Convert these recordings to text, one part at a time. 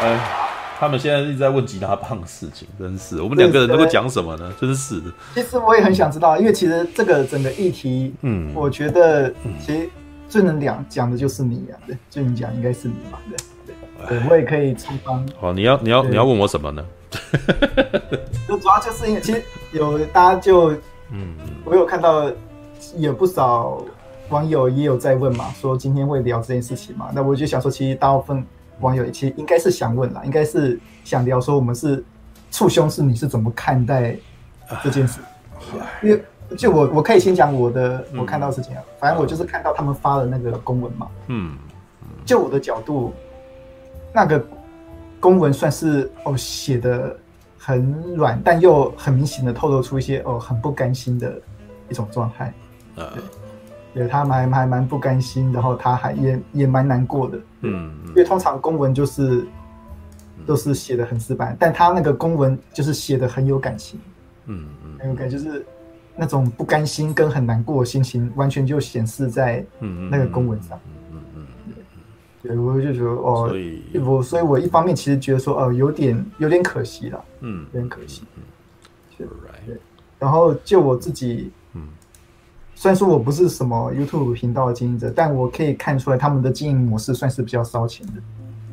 哎。他们现在一直在问吉他棒的事情，真是我们两个人能够讲什么呢？真是的。其实我也很想知道，因为其实这个整个议题，嗯，我觉得其实最能讲讲的就是你啊，对，最能讲应该是你嘛，对，对，我也可以出方。好，你要你要你要问我什么呢？就主要就是因为其实有大家就，嗯，我有看到有不少网友也有在问嘛，说今天会聊这件事情嘛，那我就想说，其实大部分。网友其实应该是想问啦，应该是想聊说我们是处兄是你是怎么看待这件事？因为就我我可以先讲我的我看到事情啊，反正我就是看到他们发的那个公文嘛，嗯，就我的角度，那个公文算是哦写的很软，但又很明显的透露出一些哦很不甘心的一种状态，对。对，他蛮还蛮不甘心，然后他还也也蛮难过的，嗯，因为通常公文就是都是写的很死板，但他那个公文就是写的很有感情，嗯嗯，很有感，就是那种不甘心跟很难过的心情，完全就显示在那个公文上，嗯嗯嗯，对，我就觉得哦，所以我所以我一方面其实觉得说哦，有点有点可惜了，嗯，有点可惜，嗯，对，然后就我自己。虽然说我不是什么 YouTube 频道的经营者，但我可以看出来他们的经营模式算是比较烧钱的。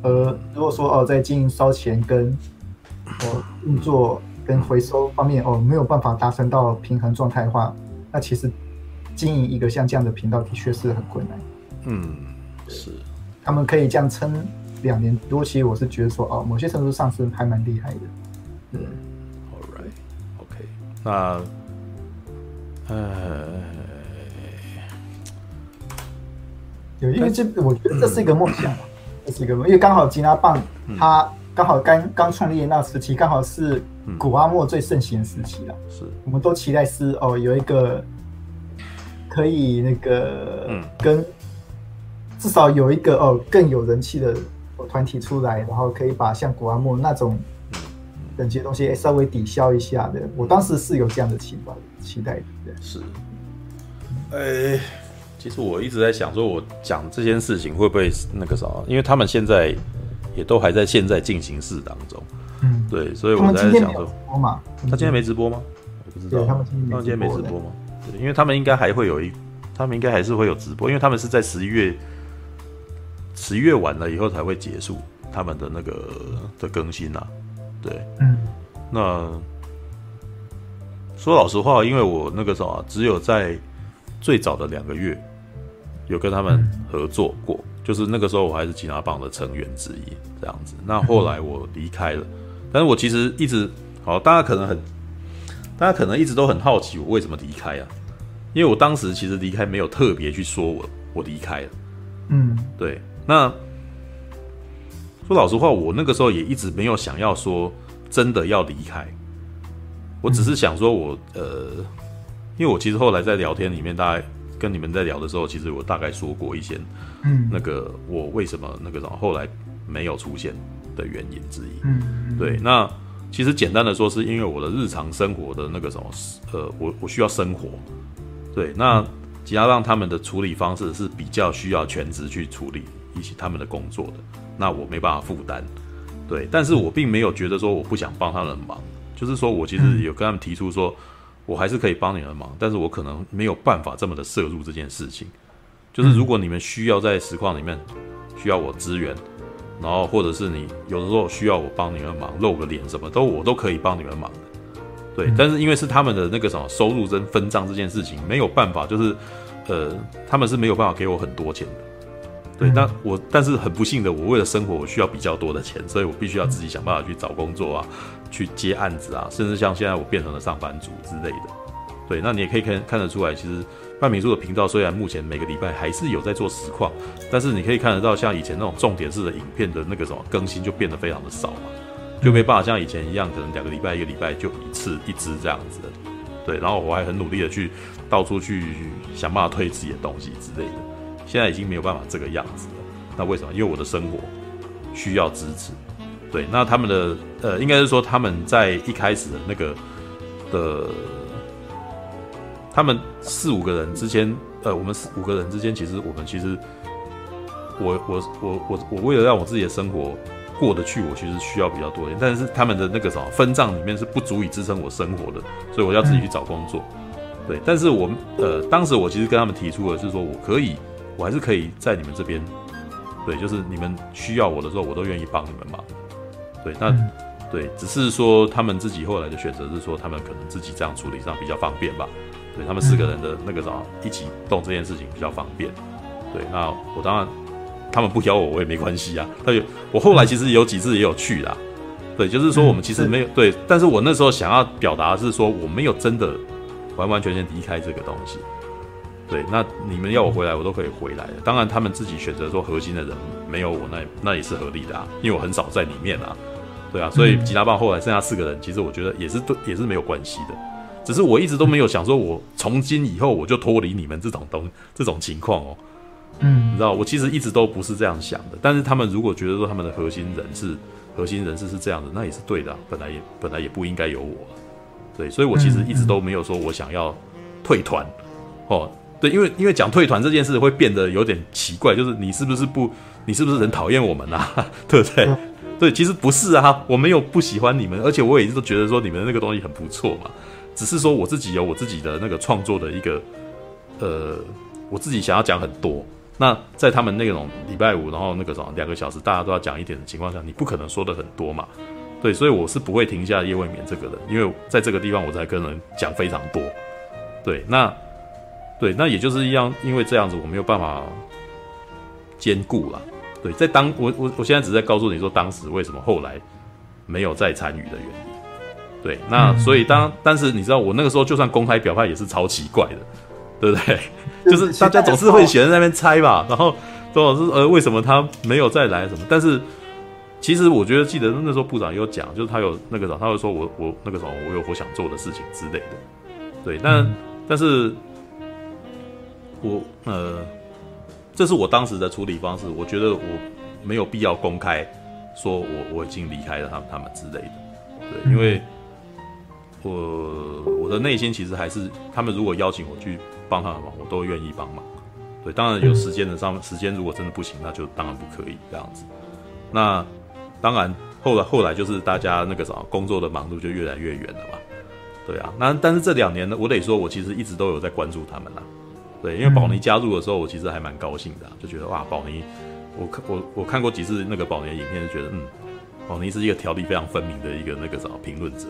呃，如果说哦，在经营烧钱跟哦运作跟回收方面哦没有办法达成到平衡状态的话，那其实经营一个像这样的频道的确是很困难。嗯，是。他们可以这样撑两年多，其实我是觉得说哦，某些程度上是还蛮厉害的。嗯，All right，OK，那呃。有，因为这我觉得这是一个梦想，这是一个梦，因为刚好吉拿棒，它刚好刚刚创立的那时期，刚好是古阿莫最盛行的时期了。是，我们都期待是哦，有一个可以那个跟至少有一个哦更有人气的团体出来，然后可以把像古阿莫那种等级的东西稍微抵消一下的。我当时是有这样的期望期待的。是，哎。其实我一直在想，说我讲这件事情会不会那个啥？因为他们现在也都还在现在进行式当中，嗯，对，所以我在想说，他今天没直播吗？我不知道，他们今天没直播吗？对，因为他们应该还会有一，他们应该还是会有直播，因为他们是在十一月十一月完了以后才会结束他们的那个的更新啊，对，嗯，那说老实话，因为我那个啥，只有在最早的两个月。有跟他们合作过，就是那个时候我还是吉拿棒的成员之一，这样子。那后来我离开了，但是我其实一直好，大家可能很，大家可能一直都很好奇我为什么离开啊？因为我当时其实离开没有特别去说我我离开了，嗯，对。那说老实话，我那个时候也一直没有想要说真的要离开，我只是想说我呃，因为我其实后来在聊天里面大概。跟你们在聊的时候，其实我大概说过一些，嗯，那个我为什么那个什么后来没有出现的原因之一，嗯，对，那其实简单的说，是因为我的日常生活的那个什么，呃，我我需要生活，对，那吉拿棒他们的处理方式是比较需要全职去处理一些他们的工作的，那我没办法负担，对，但是我并没有觉得说我不想帮他们忙，就是说我其实有跟他们提出说。我还是可以帮你们忙，但是我可能没有办法这么的摄入这件事情。就是如果你们需要在实况里面需要我支援，然后或者是你有的时候需要我帮你们忙露个脸，什么都我都可以帮你们忙的。对，但是因为是他们的那个什么收入跟分账这件事情没有办法，就是呃他们是没有办法给我很多钱的。对，那我但是很不幸的，我为了生活我需要比较多的钱，所以我必须要自己想办法去找工作啊。去接案子啊，甚至像现在我变成了上班族之类的，对，那你也可以看看得出来，其实半民宿的频道虽然目前每个礼拜还是有在做实况，但是你可以看得到，像以前那种重点式的影片的那个什么更新就变得非常的少嘛，就没办法像以前一样，可能两个礼拜一个礼拜就一次一支这样子的，对，然后我还很努力的去到处去想办法推自己的东西之类的，现在已经没有办法这个样子了，那为什么？因为我的生活需要支持。对，那他们的呃，应该是说他们在一开始的那个的，他们四五个人之间，呃，我们四五个人之间，其实我们其实，我我我我我为了让我自己的生活过得去，我其实需要比较多一点，但是他们的那个什么分账里面是不足以支撑我生活的，所以我要自己去找工作。对，但是我呃，当时我其实跟他们提出的是说，我可以，我还是可以在你们这边，对，就是你们需要我的时候，我都愿意帮你们忙。对，那对，只是说他们自己后来的选择是说，他们可能自己这样处理上比较方便吧。对，他们四个人的那个什么一起动这件事情比较方便。对，那我当然他们不邀我，我也没关系啊。他有我后来其实有几次也有去啦。对，就是说我们其实没有对，但是我那时候想要表达的是说，我没有真的。完完全全离开这个东西，对，那你们要我回来，我都可以回来的。当然，他们自己选择说核心的人没有我那，那也是合理的啊，因为我很少在里面啊，对啊，所以吉他棒后来剩下四个人，其实我觉得也是对，也是没有关系的。只是我一直都没有想说，我从今以后我就脱离你们这种东这种情况哦，嗯，你知道，我其实一直都不是这样想的。但是他们如果觉得说他们的核心人是核心人士是这样的，那也是对的啊，本来也本来也不应该有我。对，所以我其实一直都没有说我想要退团，哦，对，因为因为讲退团这件事会变得有点奇怪，就是你是不是不，你是不是很讨厌我们啊？对不对？对，其实不是啊，我没有不喜欢你们，而且我也一直都觉得说你们那个东西很不错嘛，只是说我自己有我自己的那个创作的一个，呃，我自己想要讲很多，那在他们那种礼拜五，然后那个什么两个小时大家都要讲一点的情况下，你不可能说的很多嘛。对，所以我是不会停下夜未眠这个人，因为在这个地方我才跟人讲非常多。对，那对，那也就是一样，因为这样子我没有办法兼顾了。对，在当我我我现在只是在告诉你说，当时为什么后来没有再参与的原因。对，那所以当但是你知道，我那个时候就算公开表态也是超奇怪的，对不对？就是大家总是会选在那边猜吧，然后周老师呃为什么他没有再来什么，但是。其实我觉得，记得那时候部长有讲，就是他有那个时候，他会说我我那个时候，我有我想做的事情之类的，对。但、嗯、但是，我呃，这是我当时的处理方式。我觉得我没有必要公开说我我已经离开了他们他们之类的，对，因为我我的内心其实还是，他们如果邀请我去帮他们忙，我都愿意帮忙。对，当然有时间的上时间如果真的不行，那就当然不可以这样子。那。当然，后来后来就是大家那个什么工作的忙碌就越来越远了嘛，对啊。那但是这两年呢，我得说，我其实一直都有在关注他们啦，对，因为宝妮加入的时候，我其实还蛮高兴的，就觉得哇，宝妮，我看我我看过几次那个宝妮的影片，就觉得嗯，宝妮是一个条理非常分明的一个那个什么评论者，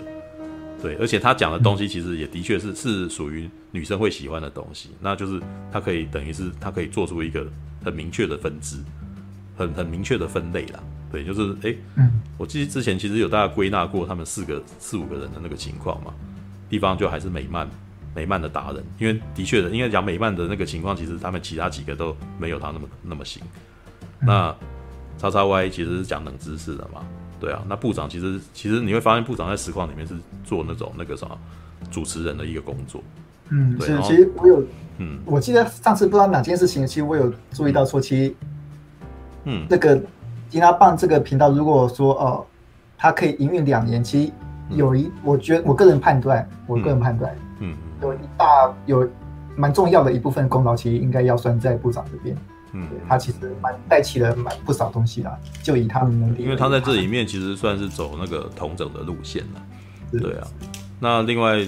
对，而且他讲的东西其实也的确是是属于女生会喜欢的东西，那就是他可以等于是他可以做出一个很明确的分支，很很明确的分类啦。对，就是哎，嗯，我记得之前其实有大家归纳过他们四个四五个人的那个情况嘛，地方就还是美漫美漫的达人，因为的确的，因为讲美漫的那个情况，其实他们其他几个都没有他那么那么行。那叉叉 Y 其实是讲冷知识的嘛，对啊，那部长其实其实你会发现部长在实况里面是做那种那个什么主持人的一个工作，嗯，对，其实我有，嗯，我记得上次不知道哪件事情，其实我有注意到说，其实，嗯，那个。吉他棒这个频道，如果说哦、呃，它可以营运两年，其实有一，嗯、我觉得我个人判断，我个人判断，嗯，有一大有蛮重要的一部分功劳，其实应该要算在部长这边，嗯，他其实蛮带起了蛮不少东西啦，就以他们能力，因为他在这里面其实算是走那个同整的路线了，对啊，那另外，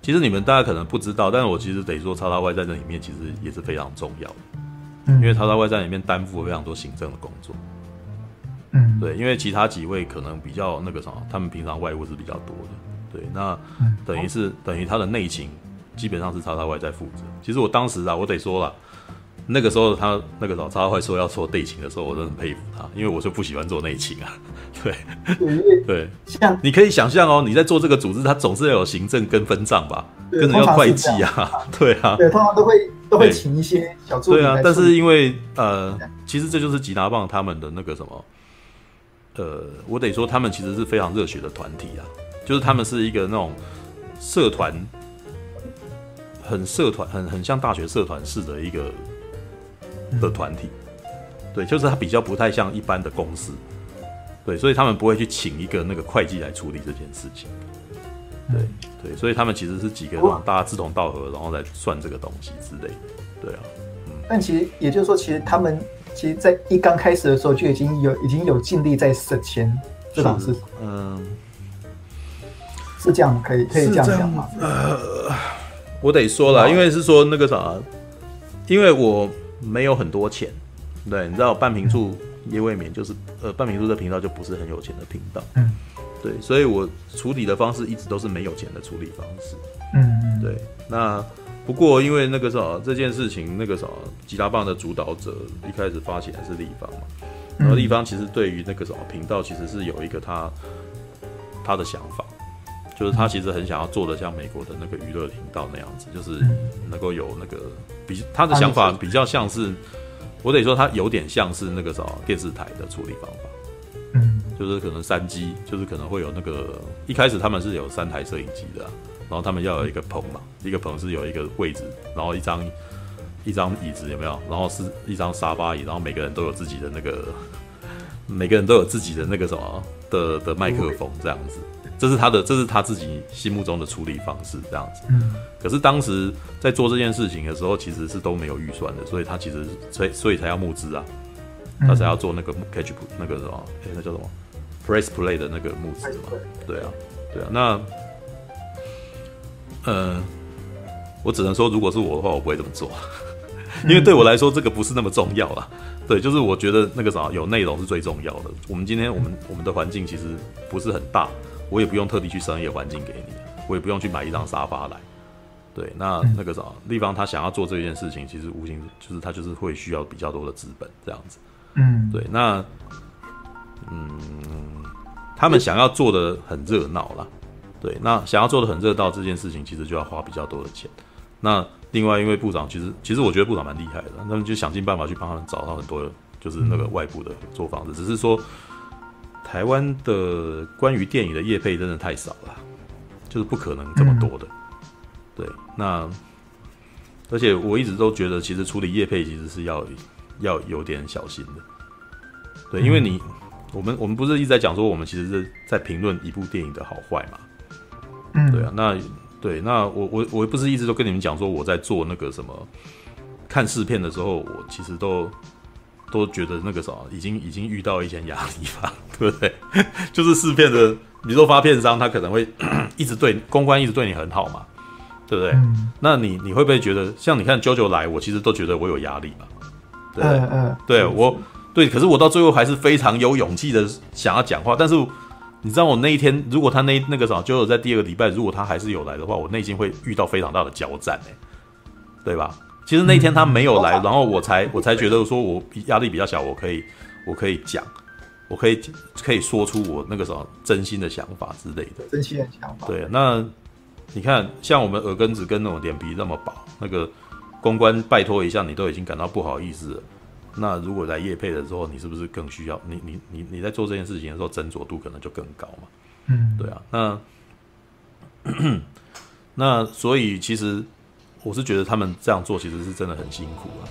其实你们大家可能不知道，但是我其实得说，叉叉外在这里面其实也是非常重要的。嗯。因为叉叉外在里面担负了非常多行政的工作，嗯，对，因为其他几位可能比较那个什么，他们平常外务是比较多的，对，那等于是等于他的内勤基本上是叉叉 Y 在负责。其实我当时啊，我得说了，那个时候他那个时候叉叉 Y 说要做内勤的时候，我真的很佩服他，因为我就不喜欢做内勤啊，对，对，像你可以想象哦，你在做这个组织，他总是要有行政跟分账吧，跟人要会计啊，对啊，对，通常都会。都会请一些小助理。对啊，但是因为呃，其实这就是吉拿棒他们的那个什么，呃，我得说他们其实是非常热血的团体啊，就是他们是一个那种社团，很社团，很很像大学社团式的一个的团体，对，就是他比较不太像一般的公司，对，所以他们不会去请一个那个会计来处理这件事情，对。对，所以他们其实是几个那种大家志同道合，然后来算这个东西之类的，对啊，嗯。但其实也就是说，其实他们其实，在一刚开始的时候就已经有已经有尽力在省钱，这档是嗯，是这样，可以可以这样讲吗？呃，我得说了，因为是说那个啥，因为我没有很多钱，对，你知道半瓶醋夜未眠就是呃半瓶醋的频道就不是很有钱的频道，嗯，对，所以我处理的方式一直都是没有钱的处理方式，嗯，对，那。不过，因为那个啥这件事情，那个啥吉他棒的主导者一开始发起来是立方嘛，然后立方其实对于那个什么频道其实是有一个他他的想法，就是他其实很想要做的像美国的那个娱乐频道那样子，就是能够有那个比他的想法比较像是，我得说他有点像是那个什么电视台的处理方法，嗯，就是可能三机，就是可能会有那个一开始他们是有三台摄影机的啊。然后他们要有一个棚嘛，一个棚是有一个位置，然后一张一张椅子有没有？然后是一张沙发椅，然后每个人都有自己的那个，每个人都有自己的那个什么的的麦克风这样子，这是他的，这是他自己心目中的处理方式这样子。嗯。可是当时在做这件事情的时候，其实是都没有预算的，所以他其实所以所以才要募资啊，他才要做那个 catch 那个什么，哎，那叫什么 press play 的那个募资嘛？对啊，对啊，那。呃，我只能说，如果是我的话，我不会这么做，因为对我来说，这个不是那么重要啊。对，就是我觉得那个啥，有内容是最重要的。我们今天，我们我们的环境其实不是很大，我也不用特地去商业环境给你，我也不用去买一张沙发来。对，那那个啥，地方他想要做这件事情，其实无形就是他就是会需要比较多的资本这样子。嗯，对，那嗯，他们想要做的很热闹啦。对，那想要做的很热闹这件事情，其实就要花比较多的钱。那另外，因为部长其实其实我觉得部长蛮厉害的，他们就想尽办法去帮他们找到很多就是那个外部的做房子。只是说，台湾的关于电影的业配真的太少了，就是不可能这么多的。对，那而且我一直都觉得，其实处理业配其实是要要有点小心的。对，因为你我们我们不是一直在讲说，我们其实是在评论一部电影的好坏嘛？嗯，对啊，那对，那我我我不是一直都跟你们讲说我在做那个什么看试片的时候，我其实都都觉得那个啥，已经已经遇到一些压力吧，对不对？就是试片的，比如说发片商他可能会 一直对公关一直对你很好嘛，对不对？嗯、那你你会不会觉得像你看 JoJo 来，我其实都觉得我有压力嘛？对，嗯嗯，对我对，可是我到最后还是非常有勇气的想要讲话，但是。你知道我那一天，如果他那那个啥，就有在第二个礼拜，如果他还是有来的话，我内心会遇到非常大的交战，哎，对吧？其实那天他没有来，然后我才我才觉得说我压力比较小，我可以我可以讲，我可以可以说出我那个什么真心的想法之类的，真心的想法。对，那你看，像我们耳根子跟那种脸皮那么薄，那个公关拜托一下，你都已经感到不好意思了。那如果来夜配的时候，你是不是更需要你你你你在做这件事情的时候，斟酌度可能就更高嘛？嗯，对啊。那 那所以其实我是觉得他们这样做其实是真的很辛苦啊。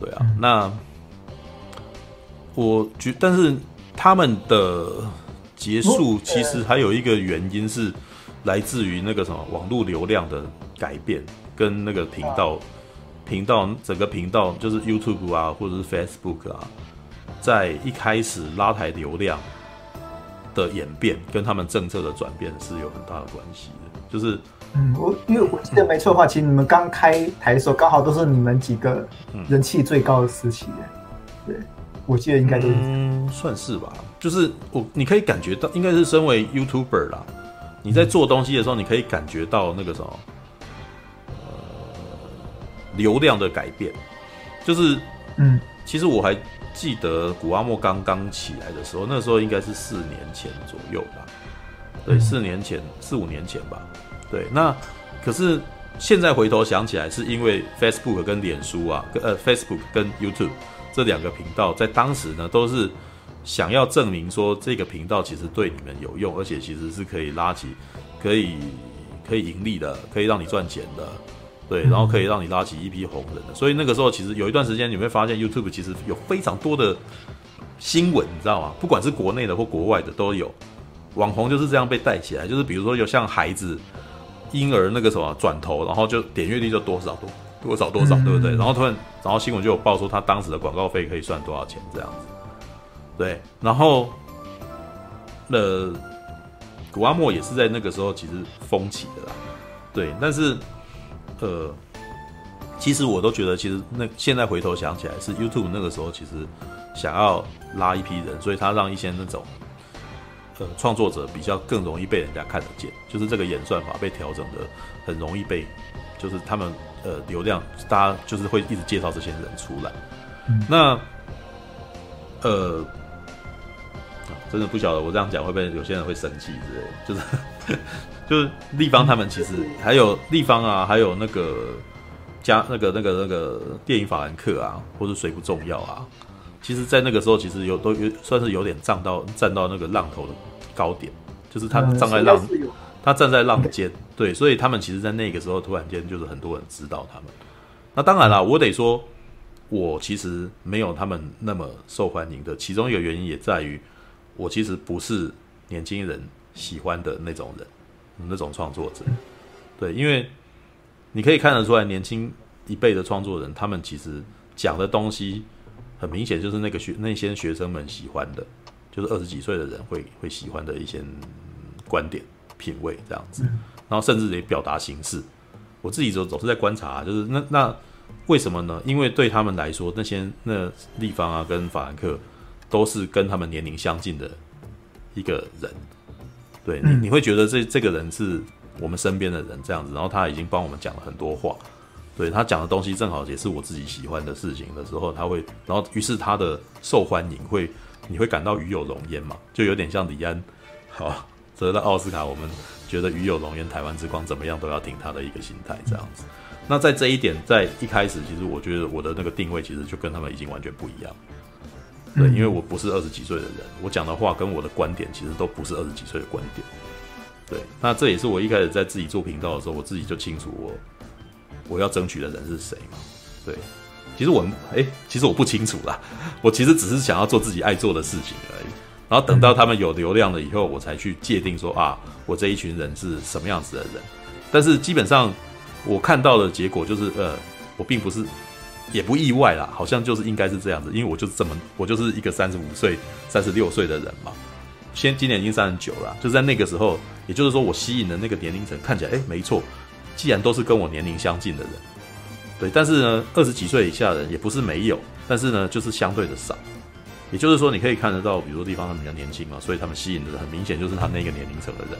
对啊。那我觉，但是他们的结束其实还有一个原因是来自于那个什么网络流量的改变跟那个频道。频道整个频道就是 YouTube 啊，或者是 Facebook 啊，在一开始拉抬流量的演变，跟他们政策的转变是有很大的关系的。就是，嗯，我因为我记得没错的话，其实你们刚开台的时候，刚好都是你们几个人气最高的时期。对，我记得应该都是，嗯，算是吧。就是我，你可以感觉到，应该是身为 YouTuber 啦，你在做东西的时候，你可以感觉到那个什么。流量的改变，就是，嗯，其实我还记得古阿莫刚刚起来的时候，那时候应该是四年前左右吧，对，四年前，四五年前吧，对。那可是现在回头想起来，是因为 Facebook 跟脸书啊，跟呃 Facebook 跟 YouTube 这两个频道，在当时呢，都是想要证明说这个频道其实对你们有用，而且其实是可以拉起，可以可以盈利的，可以让你赚钱的。对，然后可以让你拉起一批红人的，所以那个时候其实有一段时间，你会发现 YouTube 其实有非常多的新闻，你知道吗？不管是国内的或国外的都有，网红就是这样被带起来。就是比如说有像孩子、婴儿那个什么转头，然后就点阅率就多少多多少多少，对不对？然后突然，然后新闻就有报说他当时的广告费可以算多少钱这样子，对，然后呃，古阿莫也是在那个时候其实风起的啦，对，但是呃，其实我都觉得，其实那现在回头想起来，是 YouTube 那个时候其实想要拉一批人，所以他让一些那种。呃，创作者比较更容易被人家看得见，就是这个演算法被调整的很容易被，就是他们呃流量，大家就是会一直介绍这些人出来。嗯、那呃，真的不晓得我这样讲会不会有些人会生气之类，就是 就是立方他们其实还有立方啊，还有那个加那个那个那个电影法兰克啊，或者谁不重要啊，其实，在那个时候其实有都有算是有点站到站到那个浪头的。高点就是他站在浪，他站在浪尖，对，所以他们其实，在那个时候突然间就是很多人知道他们。那当然了，我得说，我其实没有他们那么受欢迎的。其中一个原因也在于，我其实不是年轻人喜欢的那种人，那种创作者。对，因为你可以看得出来，年轻一辈的创作人，他们其实讲的东西，很明显就是那个学那些学生们喜欢的。就是二十几岁的人会会喜欢的一些观点、品味这样子，然后甚至也表达形式。我自己总总是在观察，就是那那为什么呢？因为对他们来说，那些那立方啊跟法兰克都是跟他们年龄相近的一个人，对你你会觉得这这个人是我们身边的人这样子，然后他已经帮我们讲了很多话，对他讲的东西正好也是我自己喜欢的事情的时候，他会，然后于是他的受欢迎会。你会感到与有荣焉嘛？就有点像李安，好 得了奥斯卡，我们觉得与有荣焉，台湾之光怎么样都要听他的一个心态这样子。那在这一点，在一开始，其实我觉得我的那个定位其实就跟他们已经完全不一样。对，因为我不是二十几岁的人，我讲的话跟我的观点其实都不是二十几岁的观点。对，那这也是我一开始在自己做频道的时候，我自己就清楚我我要争取的人是谁嘛。对。其实我，哎、其实我不清楚啦。我其实只是想要做自己爱做的事情而已。然后等到他们有流量了以后，我才去界定说啊，我这一群人是什么样子的人。但是基本上，我看到的结果就是，呃，我并不是，也不意外啦。好像就是应该是这样子，因为我就是这么，我就是一个三十五岁、三十六岁的人嘛。先今年已经三十九了，就在那个时候，也就是说，我吸引的那个年龄层看起来，哎、没错，既然都是跟我年龄相近的人。对，但是呢，二十几岁以下的人也不是没有，但是呢，就是相对的少。也就是说，你可以看得到，比如说地方他们比较年轻嘛，所以他们吸引的很明显就是他那个年龄层的人。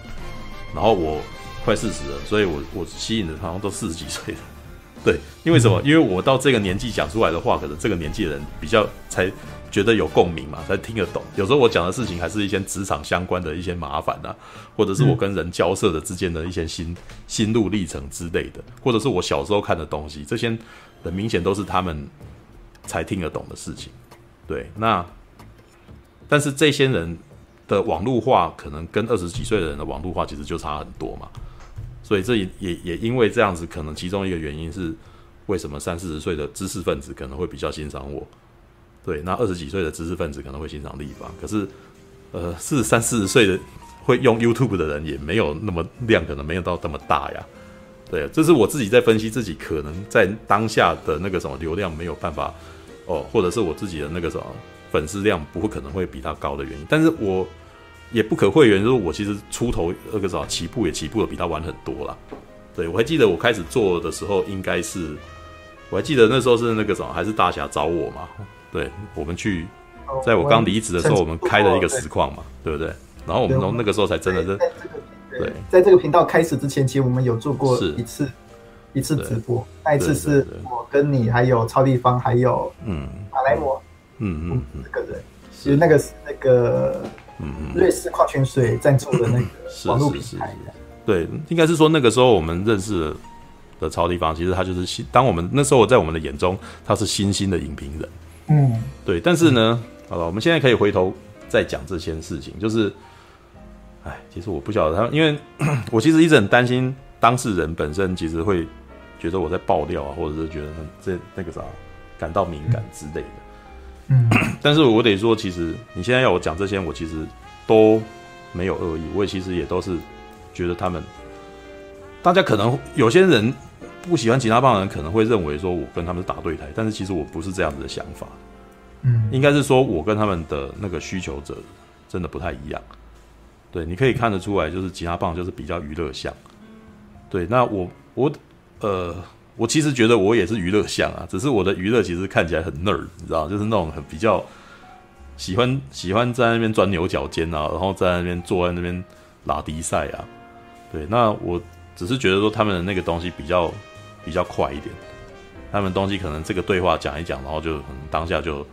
然后我快四十了，所以我我吸引的好像都四十几岁的。对，因为什么？因为我到这个年纪讲出来的话，可能这个年纪的人比较才觉得有共鸣嘛，才听得懂。有时候我讲的事情还是一些职场相关的一些麻烦啊，或者是我跟人交涉的之间的一些心心路历程之类的，或者是我小时候看的东西，这些很明显都是他们才听得懂的事情。对，那但是这些人的网络化可能跟二十几岁的人的网络化其实就差很多嘛。所以这也也也因为这样子，可能其中一个原因是，为什么三四十岁的知识分子可能会比较欣赏我？对，那二十几岁的知识分子可能会欣赏立方。可是，呃，四三四十岁的会用 YouTube 的人也没有那么量，可能没有到这么大呀。对，这是我自己在分析自己可能在当下的那个什么流量没有办法哦，或者是我自己的那个什么粉丝量不会可能会比他高的原因。但是我。也不可讳言，就是我其实出头那个啥起步也起步的比他晚很多啦。对，我还记得我开始做的时候，应该是我还记得那时候是那个什么，还是大侠找我嘛？对，我们去，在我刚离职的时候，我们开了一个实况嘛，对不对？然后我们从那个时候才真的是，对，在这个频道开始之前，其实我们有做过一次一次直播，那一次是我跟你还有超地方还有嗯马来摩嗯嗯嗯个人，其实那个是那个。嗯嗯，瑞士矿泉水赞助的那个网络平台，对，应该是说那个时候我们认识的超地方，其实他就是新。当我们那时候我在我们的眼中，他是新兴的影评人。嗯，对。但是呢，好了，我们现在可以回头再讲这些事情，就是，哎，其实我不晓得他，因为 我其实一直很担心当事人本身，其实会觉得我在爆料啊，或者是觉得这那个啥感到敏感之类的。嗯，但是我得说，其实你现在要我讲这些，我其实都没有恶意，我也其实也都是觉得他们，大家可能有些人不喜欢吉他棒的人可能会认为说我跟他们是打对台，但是其实我不是这样子的想法。嗯，应该是说我跟他们的那个需求者真的不太一样。对，你可以看得出来，就是吉他棒就是比较娱乐向。对，那我我呃，我其实觉得我也是娱乐向啊，只是我的娱乐其实看起来很 nerd，你知道，就是那种很比较喜欢喜欢在那边钻牛角尖啊，然后在那边坐在那边拉迪赛啊。对，那我只是觉得说他们的那个东西比较比较快一点，他们东西可能这个对话讲一讲，然后就可能当下就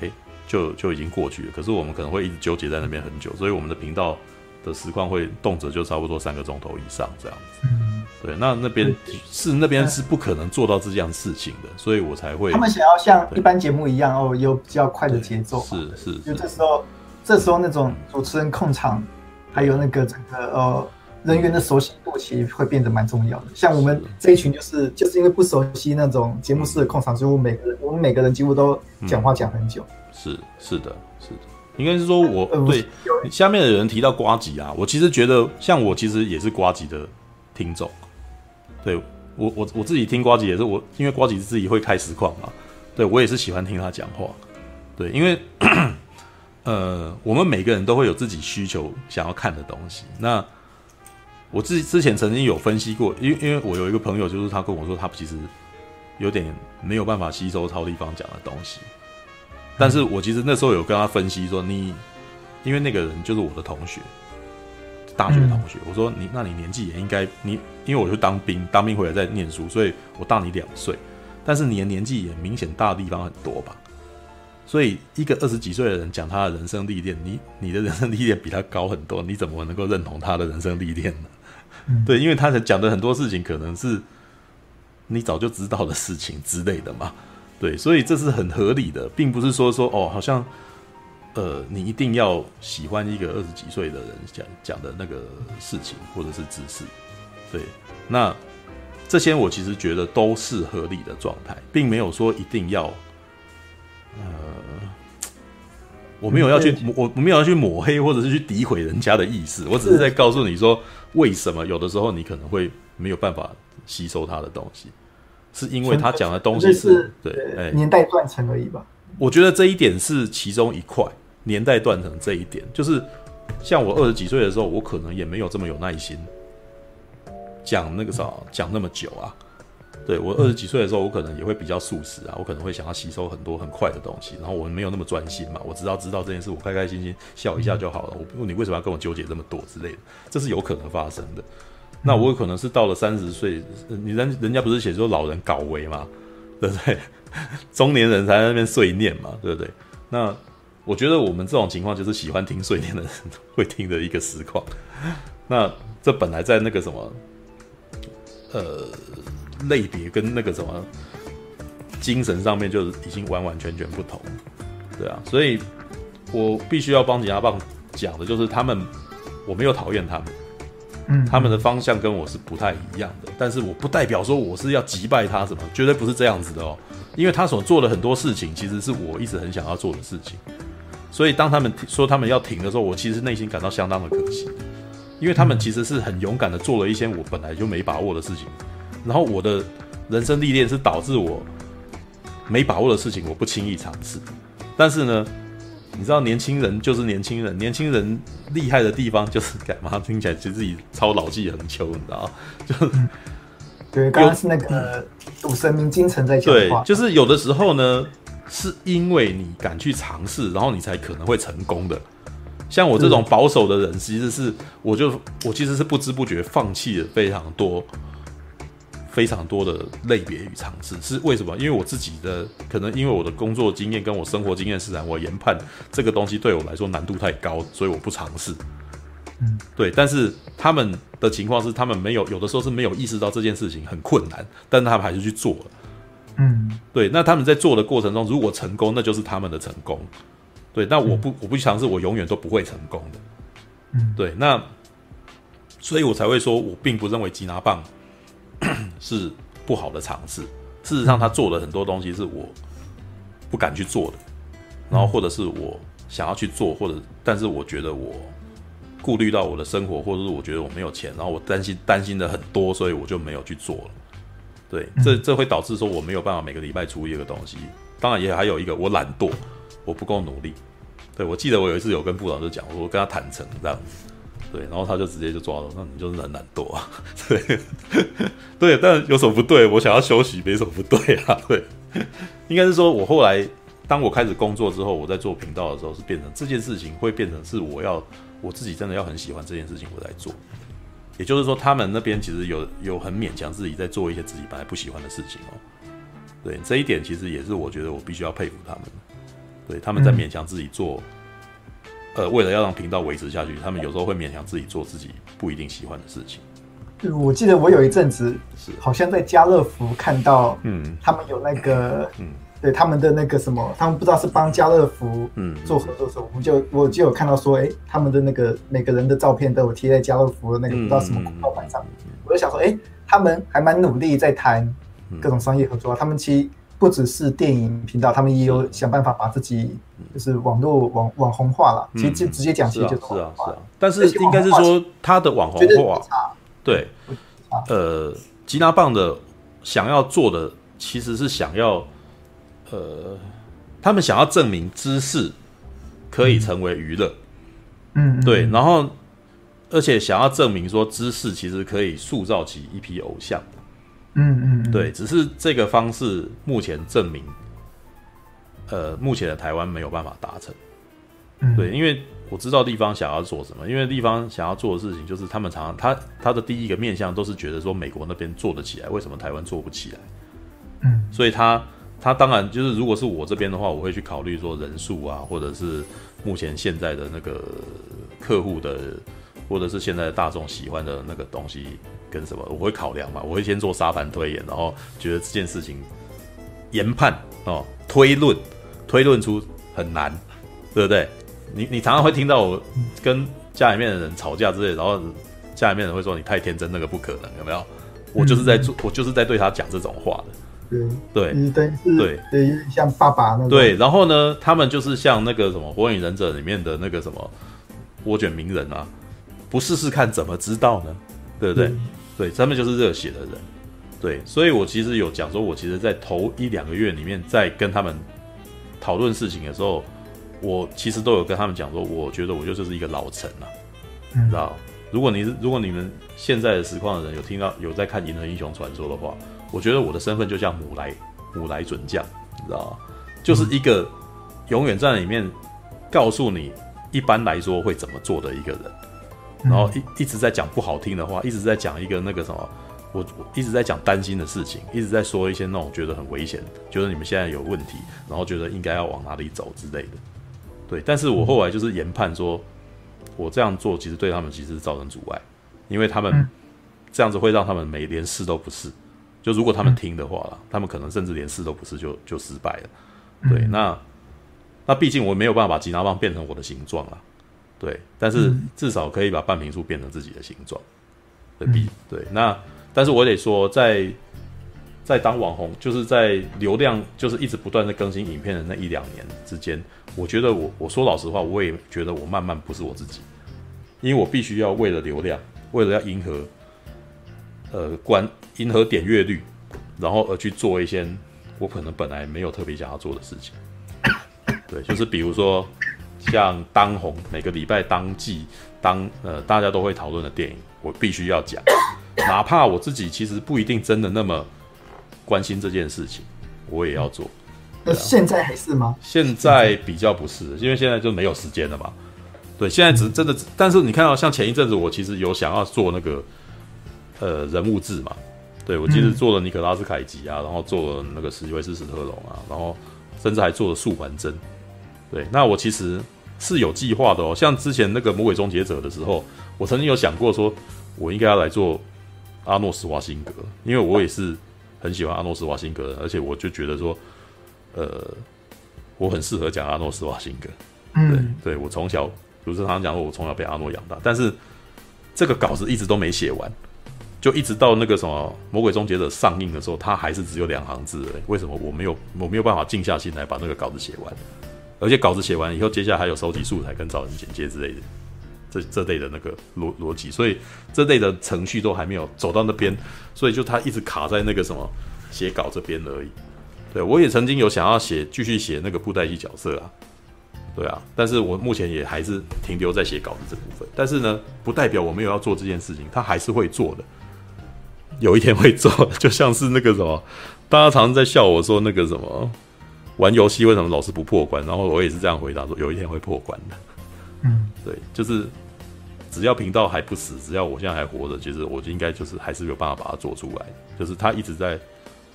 哎就就已经过去了。可是我们可能会一直纠结在那边很久，所以我们的频道的实况会动辄就差不多三个钟头以上这样子。嗯，对，那那边是那边是不可能做到这样事情的，所以我才会。他们想要像一般节目一样哦，有比较快的节奏。是是，就这时候，这时候那种主持人控场，还有那个整个呃。人员的熟悉度其实会变得蛮重要的。像我们这一群，就是就是因为不熟悉那种节目式的控场，所以我每个人我们每个人几乎都讲话讲很久。是是的，是的，应该是说我对下面的人提到瓜吉啊，我其实觉得像我其实也是瓜吉的听众。对我我我自己听瓜吉也是我，因为瓜吉自己会开实况嘛，对我也是喜欢听他讲话。对，因为 呃，我们每个人都会有自己需求想要看的东西。那我之之前曾经有分析过，因为因为我有一个朋友，就是他跟我说，他其实有点没有办法吸收超立方讲的东西。但是我其实那时候有跟他分析说，你因为那个人就是我的同学，大学同学，我说你那你年纪也应该你，因为我就当兵，当兵回来再念书，所以我大你两岁，但是你的年纪也明显大的地方很多吧。所以一个二十几岁的人讲他的人生历练，你你的人生历练比他高很多，你怎么能够认同他的人生历练呢？对，因为他讲的很多事情可能是你早就知道的事情之类的嘛。对，所以这是很合理的，并不是说说哦，好像呃，你一定要喜欢一个二十几岁的人讲讲的那个事情或者是知识。对，那这些我其实觉得都是合理的状态，并没有说一定要呃。我没有要去，我我没有要去抹黑或者是去诋毁人家的意思，我只是在告诉你说，为什么有的时候你可能会没有办法吸收他的东西，是因为他讲的东西是对，哎，年代断层而已吧。我觉得这一点是其中一块，年代断层这一点，就是像我二十几岁的时候，我可能也没有这么有耐心讲那个啥，讲那么久啊。对，我二十几岁的时候，我可能也会比较素食啊，我可能会想要吸收很多很快的东西，然后我没有那么专心嘛，我知道知道这件事，我开开心心笑一下就好了。我问你为什么要跟我纠结这么多之类的，这是有可能发生的。那我有可能是到了三十岁，你人人家不是写说老人搞为嘛，对不对？中年人才在那边碎念嘛，对不对？那我觉得我们这种情况就是喜欢听碎念的人会听的一个实况。那这本来在那个什么，呃。类别跟那个什么精神上面就已经完完全全不同，对啊，所以我必须要帮吉他棒讲的就是他们，我没有讨厌他们，嗯，他们的方向跟我是不太一样的，但是我不代表说我是要击败他什么，绝对不是这样子的哦，因为他所做的很多事情其实是我一直很想要做的事情，所以当他们说他们要停的时候，我其实内心感到相当的可惜，因为他们其实是很勇敢的做了一些我本来就没把握的事情。然后我的人生历练是导致我没把握的事情，我不轻易尝试。但是呢，你知道年轻人就是年轻人，年轻人厉害的地方就是干嘛？听起来其实自己超老气横秋，你知道就、嗯、对，刚刚是那个赌神明金城在讲话。对，就是有的时候呢，是因为你敢去尝试，然后你才可能会成功的。像我这种保守的人，其实是我就我其实是不知不觉放弃了非常多。非常多的类别与尝试是为什么？因为我自己的可能，因为我的工作经验跟我生活经验使然，我研判这个东西对我来说难度太高，所以我不尝试。嗯，对。但是他们的情况是，他们没有有的时候是没有意识到这件事情很困难，但他们还是去做了。嗯，对。那他们在做的过程中，如果成功，那就是他们的成功。对。那我不我不去尝试，我永远都不会成功的。嗯，对。那所以我才会说，我并不认为吉拿棒。是不好的尝试。事实上，他做的很多东西是我不敢去做的，然后或者是我想要去做，或者但是我觉得我顾虑到我的生活，或者是我觉得我没有钱，然后我担心担心的很多，所以我就没有去做了。对，这这会导致说我没有办法每个礼拜出一个东西。当然也还有一个我懒惰，我不够努力。对，我记得我有一次有跟部长就讲，我跟他坦诚这样子，对，然后他就直接就抓了，那你就是很懒惰啊，对，对，但有什么不对？我想要休息，没什么不对啊，对，应该是说我后来当我开始工作之后，我在做频道的时候，是变成这件事情会变成是我要我自己真的要很喜欢这件事情，我在做。也就是说，他们那边其实有有很勉强自己在做一些自己本来不喜欢的事情哦。对，这一点其实也是我觉得我必须要佩服他们。对，他们在勉强自己做，呃，为了要让频道维持下去，他们有时候会勉强自己做自己不一定喜欢的事情。我记得我有一阵子是好像在家乐福看到，嗯，他们有那个，嗯。对他们的那个什么，他们不知道是帮家乐福嗯做合作的时候，我们就我就有看到说，哎，他们的那个每个人的照片都有贴在家乐福的那个不知道什么广告板上面，我就想说，哎，他们还蛮努力在谈各种商业合作。他们其实不只是电影频道，他们也有想办法把自己就是网络网网红化了。其实就直接讲，其实就是啊是啊。但是应该是说他的网红化，对，呃，吉拿棒的想要做的其实是想要。呃，他们想要证明知识可以成为娱乐，嗯，对，然后而且想要证明说知识其实可以塑造起一批偶像，嗯嗯，对，只是这个方式目前证明，呃，目前的台湾没有办法达成，嗯，对，因为我知道地方想要做什么，因为地方想要做的事情就是他们常常他他的第一个面向都是觉得说美国那边做得起来，为什么台湾做不起来？嗯，所以他。他当然就是，如果是我这边的话，我会去考虑说人数啊，或者是目前现在的那个客户的，或者是现在大众喜欢的那个东西跟什么，我会考量嘛。我会先做沙盘推演，然后觉得这件事情研判哦，推论推论出很难，对不对？你你常常会听到我跟家里面的人吵架之类，然后家里面人会说你太天真，那个不可能，有没有？我就是在做，我就是在对他讲这种话的。对对对，对对，像爸爸那种。对，然后呢，他们就是像那个什么《火影忍者》里面的那个什么涡卷鸣人啊，不试试看怎么知道呢？对不对？嗯、对，他们就是热血的人。对，所以我其实有讲说，我其实，在头一两个月里面，在跟他们讨论事情的时候，我其实都有跟他们讲说，我觉得我就是一个老臣了、啊，嗯、知道？如果你是，如果你们现在的实况的人有听到有在看《银河英雄传说》的话。我觉得我的身份就像母来母来准将，你知道吗？就是一个永远在里面告诉你一般来说会怎么做的一个人，然后一一直在讲不好听的话，一直在讲一个那个什么，我我一直在讲担心的事情，一直在说一些那种觉得很危险，觉得你们现在有问题，然后觉得应该要往哪里走之类的。对，但是我后来就是研判说，我这样做其实对他们其实是造成阻碍，因为他们这样子会让他们没连试都不是。就如果他们听的话了，他们可能甚至连试都不是就就失败了。对，那那毕竟我没有办法把吉拿棒变成我的形状了。对，但是至少可以把半瓶醋变成自己的形状。对，比对，那但是我得说，在在当网红，就是在流量就是一直不断的更新影片的那一两年之间，我觉得我我说老实话，我也觉得我慢慢不是我自己，因为我必须要为了流量，为了要迎合。呃，关迎合点阅率，然后而去做一些我可能本来没有特别想要做的事情。对，就是比如说像当红每个礼拜当季当呃大家都会讨论的电影，我必须要讲，哪怕我自己其实不一定真的那么关心这件事情，我也要做。那现在还是吗？现在比较不是，因为现在就没有时间了嘛。对，现在只真的，但是你看到像前一阵子，我其实有想要做那个。呃，人物志嘛，对，我记得做了尼可拉斯凯奇啊，嗯、然后做了那个史蒂威斯史特龙啊，然后甚至还做了素还真。对，那我其实是有计划的哦。像之前那个魔鬼终结者的时候，我曾经有想过说，我应该要来做阿诺斯瓦辛格，因为我也是很喜欢阿诺斯瓦辛格的，而且我就觉得说，呃，我很适合讲阿诺斯瓦辛格。嗯，对，对我从小主持人常常讲说，我从小被阿诺养大，但是这个稿子一直都没写完。就一直到那个什么《魔鬼终结者》上映的时候，它还是只有两行字。为什么我没有我没有办法静下心来把那个稿子写完？而且稿子写完以后，接下来还有收集素材跟找人剪接之类的。这这类的那个逻逻辑，所以这类的程序都还没有走到那边，所以就他一直卡在那个什么写稿这边而已。对，我也曾经有想要写继续写那个布袋戏角色啊，对啊，但是我目前也还是停留在写稿子这部分。但是呢，不代表我没有要做这件事情，他还是会做的，有一天会做，就像是那个什么，大家常常在笑我说那个什么玩游戏为什么老是不破关，然后我也是这样回答说，有一天会破关的。嗯，对，就是只要频道还不死，只要我现在还活着，其实我就应该就是还是有办法把它做出来，就是它一直在。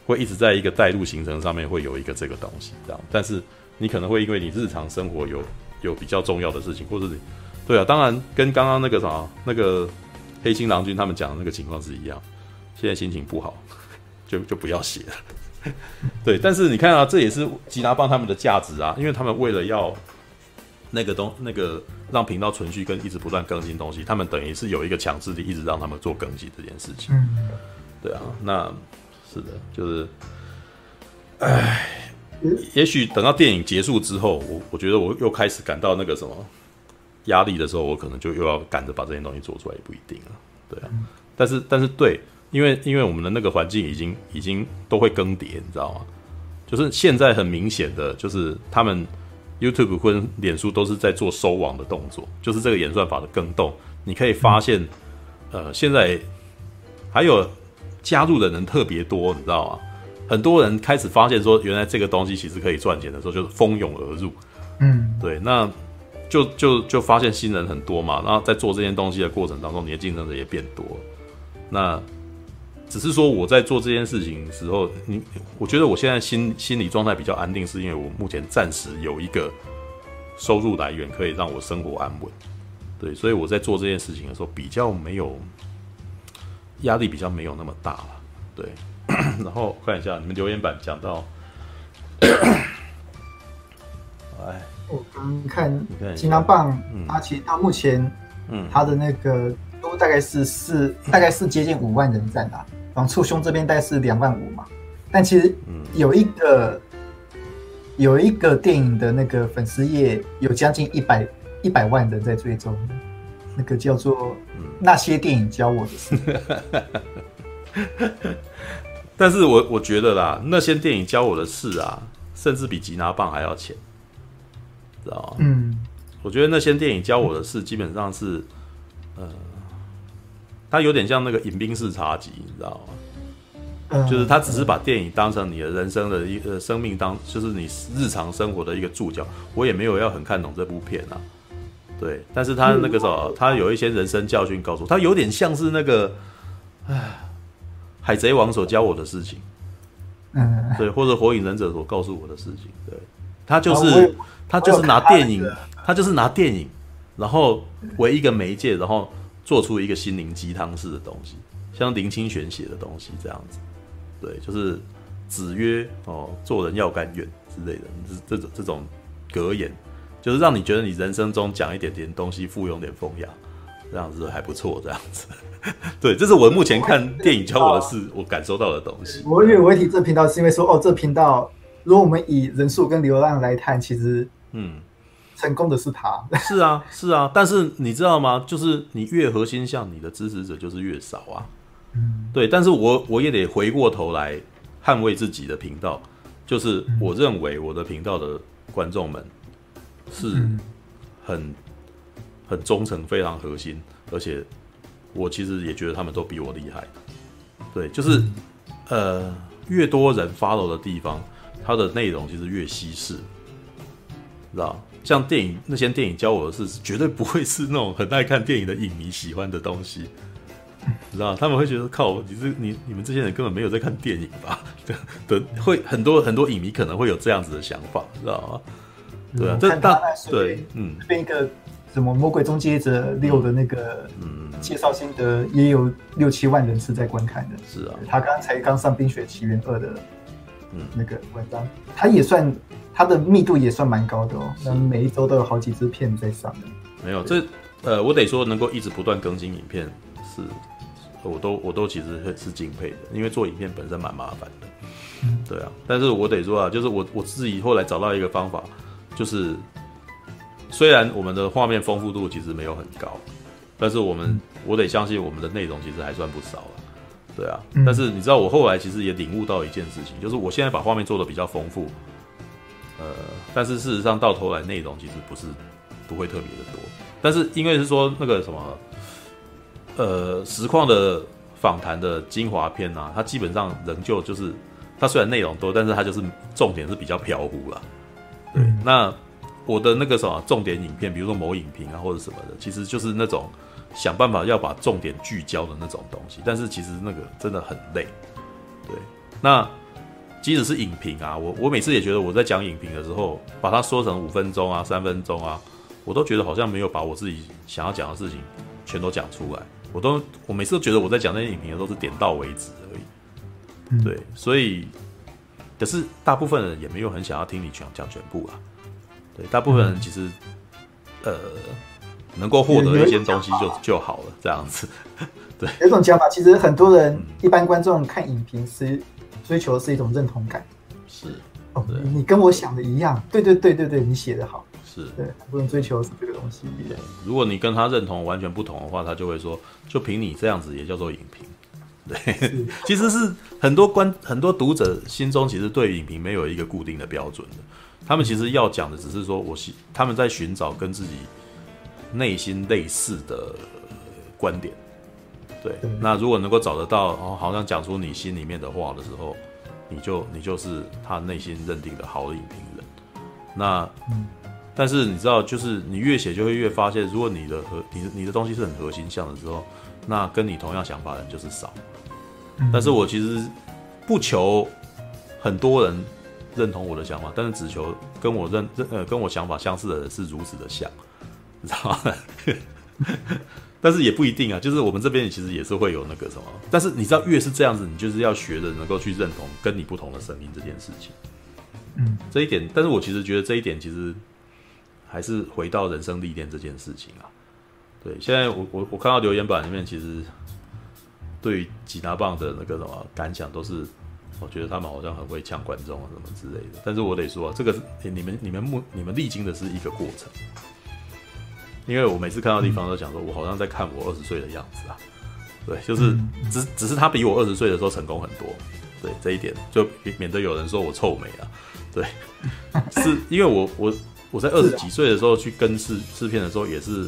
会一直在一个带路行程上面会有一个这个东西这样，但是你可能会因为你日常生活有有比较重要的事情，或者是对啊，当然跟刚刚那个啥那个黑心郎君他们讲的那个情况是一样，现在心情不好，就就不要写了。对，但是你看啊，这也是吉拿棒他们的价值啊，因为他们为了要那个东那个让频道存续跟一直不断更新东西，他们等于是有一个强制力，一直让他们做更新这件事情。嗯，对啊，那。是的，就是，唉，也许等到电影结束之后，我我觉得我又开始感到那个什么压力的时候，我可能就又要赶着把这些东西做出来，也不一定啊。对啊，但是但是对，因为因为我们的那个环境已经已经都会更迭，你知道吗？就是现在很明显的，就是他们 YouTube 跟脸书都是在做收网的动作，就是这个演算法的更动。你可以发现，呃，现在还有。加入的人特别多，你知道吗？很多人开始发现说，原来这个东西其实可以赚钱的时候，就是蜂拥而入。嗯，对，那就就就发现新人很多嘛。然后在做这件东西的过程当中，你的竞争者也变多。那只是说我在做这件事情的时候，你我觉得我现在心心理状态比较安定，是因为我目前暂时有一个收入来源可以让我生活安稳。对，所以我在做这件事情的时候比较没有。压力比较没有那么大了，对。然后看一下你们留言板讲到，哎，我刚看金刚棒，它其实到目前，嗯，它的那个都大概是四，大概是接近五万人赞啊。往触凶这边大概是两万五嘛，但其实有一个有一个电影的那个粉丝页有将近一百一百万人在追踪，那个叫做。那些电影教我的事，但是我我觉得啦，那些电影教我的事啊，甚至比吉拿棒还要浅，知道吗？嗯，我觉得那些电影教我的事，基本上是，呃，它有点像那个饮冰式茶几，你知道吗？嗯，就是他只是把电影当成你的人生的一个生命当，就是你日常生活的一个注脚。我也没有要很看懂这部片啊。对，但是他那个时候，他有一些人生教训告诉我，他有点像是那个，唉，海贼王所教我的事情，嗯，对，或者火影忍者所告诉我的事情，对，他就是他就是拿电影，他就是拿电影，然后为一个媒介，然后做出一个心灵鸡汤式的东西，像林清玄写的东西这样子，对，就是子曰哦，做人要甘愿之类的，这这种这种格言。就是让你觉得你人生中讲一点点东西，附庸点风雅，这样子还不错。这样子，对，这是我目前看电影教我的事，我感受到的东西。我以为我会提这频道，是因为说哦，这频道如果我们以人数跟流量来看，其实嗯，成功的是他。是啊，是啊，但是你知道吗？就是你越核心向你的支持者就是越少啊。嗯，对，但是我我也得回过头来捍卫自己的频道，就是我认为我的频道的观众们。是很很忠诚，非常核心，而且我其实也觉得他们都比我厉害。对，就是呃，越多人 follow 的地方，它的内容其实越稀释，知道？像电影那些电影教我的是，绝对不会是那种很爱看电影的影迷喜欢的东西，知道？他们会觉得靠，你这你你们这些人根本没有在看电影吧？对，会很多很多影迷可能会有这样子的想法，知道吗？对啊，这大对，嗯，这边一个什么《魔鬼终结者六》的那个嗯介绍心得，也有六七万人次在观看的。是啊，他刚才刚上《冰雪奇缘二》的嗯那个文章，它也算它的密度也算蛮高的哦。那每一周都有好几支片在上的。没有这呃，我得说能够一直不断更新影片，是我都我都其实是敬佩的，因为做影片本身蛮麻烦的。嗯，对啊，但是我得说啊，就是我我自己后来找到一个方法。就是，虽然我们的画面丰富度其实没有很高，但是我们、嗯、我得相信我们的内容其实还算不少了，对啊。嗯、但是你知道我后来其实也领悟到一件事情，就是我现在把画面做的比较丰富，呃，但是事实上到头来内容其实不是不会特别的多。但是因为是说那个什么，呃，实况的访谈的精华片啊，它基本上仍旧就是它虽然内容多，但是它就是重点是比较飘忽了。对，嗯、那。我的那个什么重点影片，比如说某影评啊或者什么的，其实就是那种想办法要把重点聚焦的那种东西。但是其实那个真的很累，对。那即使是影评啊，我我每次也觉得我在讲影评的时候，把它说成五分钟啊、三分钟啊，我都觉得好像没有把我自己想要讲的事情全都讲出来。我都我每次都觉得我在讲那些影评的都是点到为止而已，对。所以，可是大部分人也没有很想要听你全讲全部啊。对，大部分人其实，嗯、呃，能够获得一些东西就就好了，这样子。对，有种讲法，其实很多人、嗯、一般观众看影评是追求的是一种认同感。是哦，你跟我想的一样。对对对对对，你写的好。是对，很多人追求的是这个东西。对，如果你跟他认同完全不同的话，他就会说，就凭你这样子也叫做影评。对，其实是很多观很多读者心中其实对影评没有一个固定的标准的。他们其实要讲的只是说，我希他们在寻找跟自己内心类似的观点。对，那如果能够找得到，哦，好像讲出你心里面的话的时候，你就你就是他内心认定的好的影评人。那，但是你知道，就是你越写就会越发现，如果你的核你的你的东西是很核心向的时候，那跟你同样想法的人就是少。但是我其实不求很多人。认同我的想法，但是只求跟我认认呃跟我想法相似的人是如此的像，你知道吗？但是也不一定啊，就是我们这边其实也是会有那个什么，但是你知道越是这样子，你就是要学着能够去认同跟你不同的声音这件事情。嗯，这一点，但是我其实觉得这一点其实还是回到人生历练这件事情啊。对，现在我我我看到留言板里面，其实对于吉拿棒的那个什么感想都是。我觉得他们好像很会呛观众啊，什么之类的。但是我得说，这个是你们、你们、目、你们历经的是一个过程。因为我每次看到地方都想说，我好像在看我二十岁的样子啊。对，就是只只是他比我二十岁的时候成功很多。对，这一点就免得有人说我臭美啊。对，是因为我我我在二十几岁的时候去跟试试片的时候，也是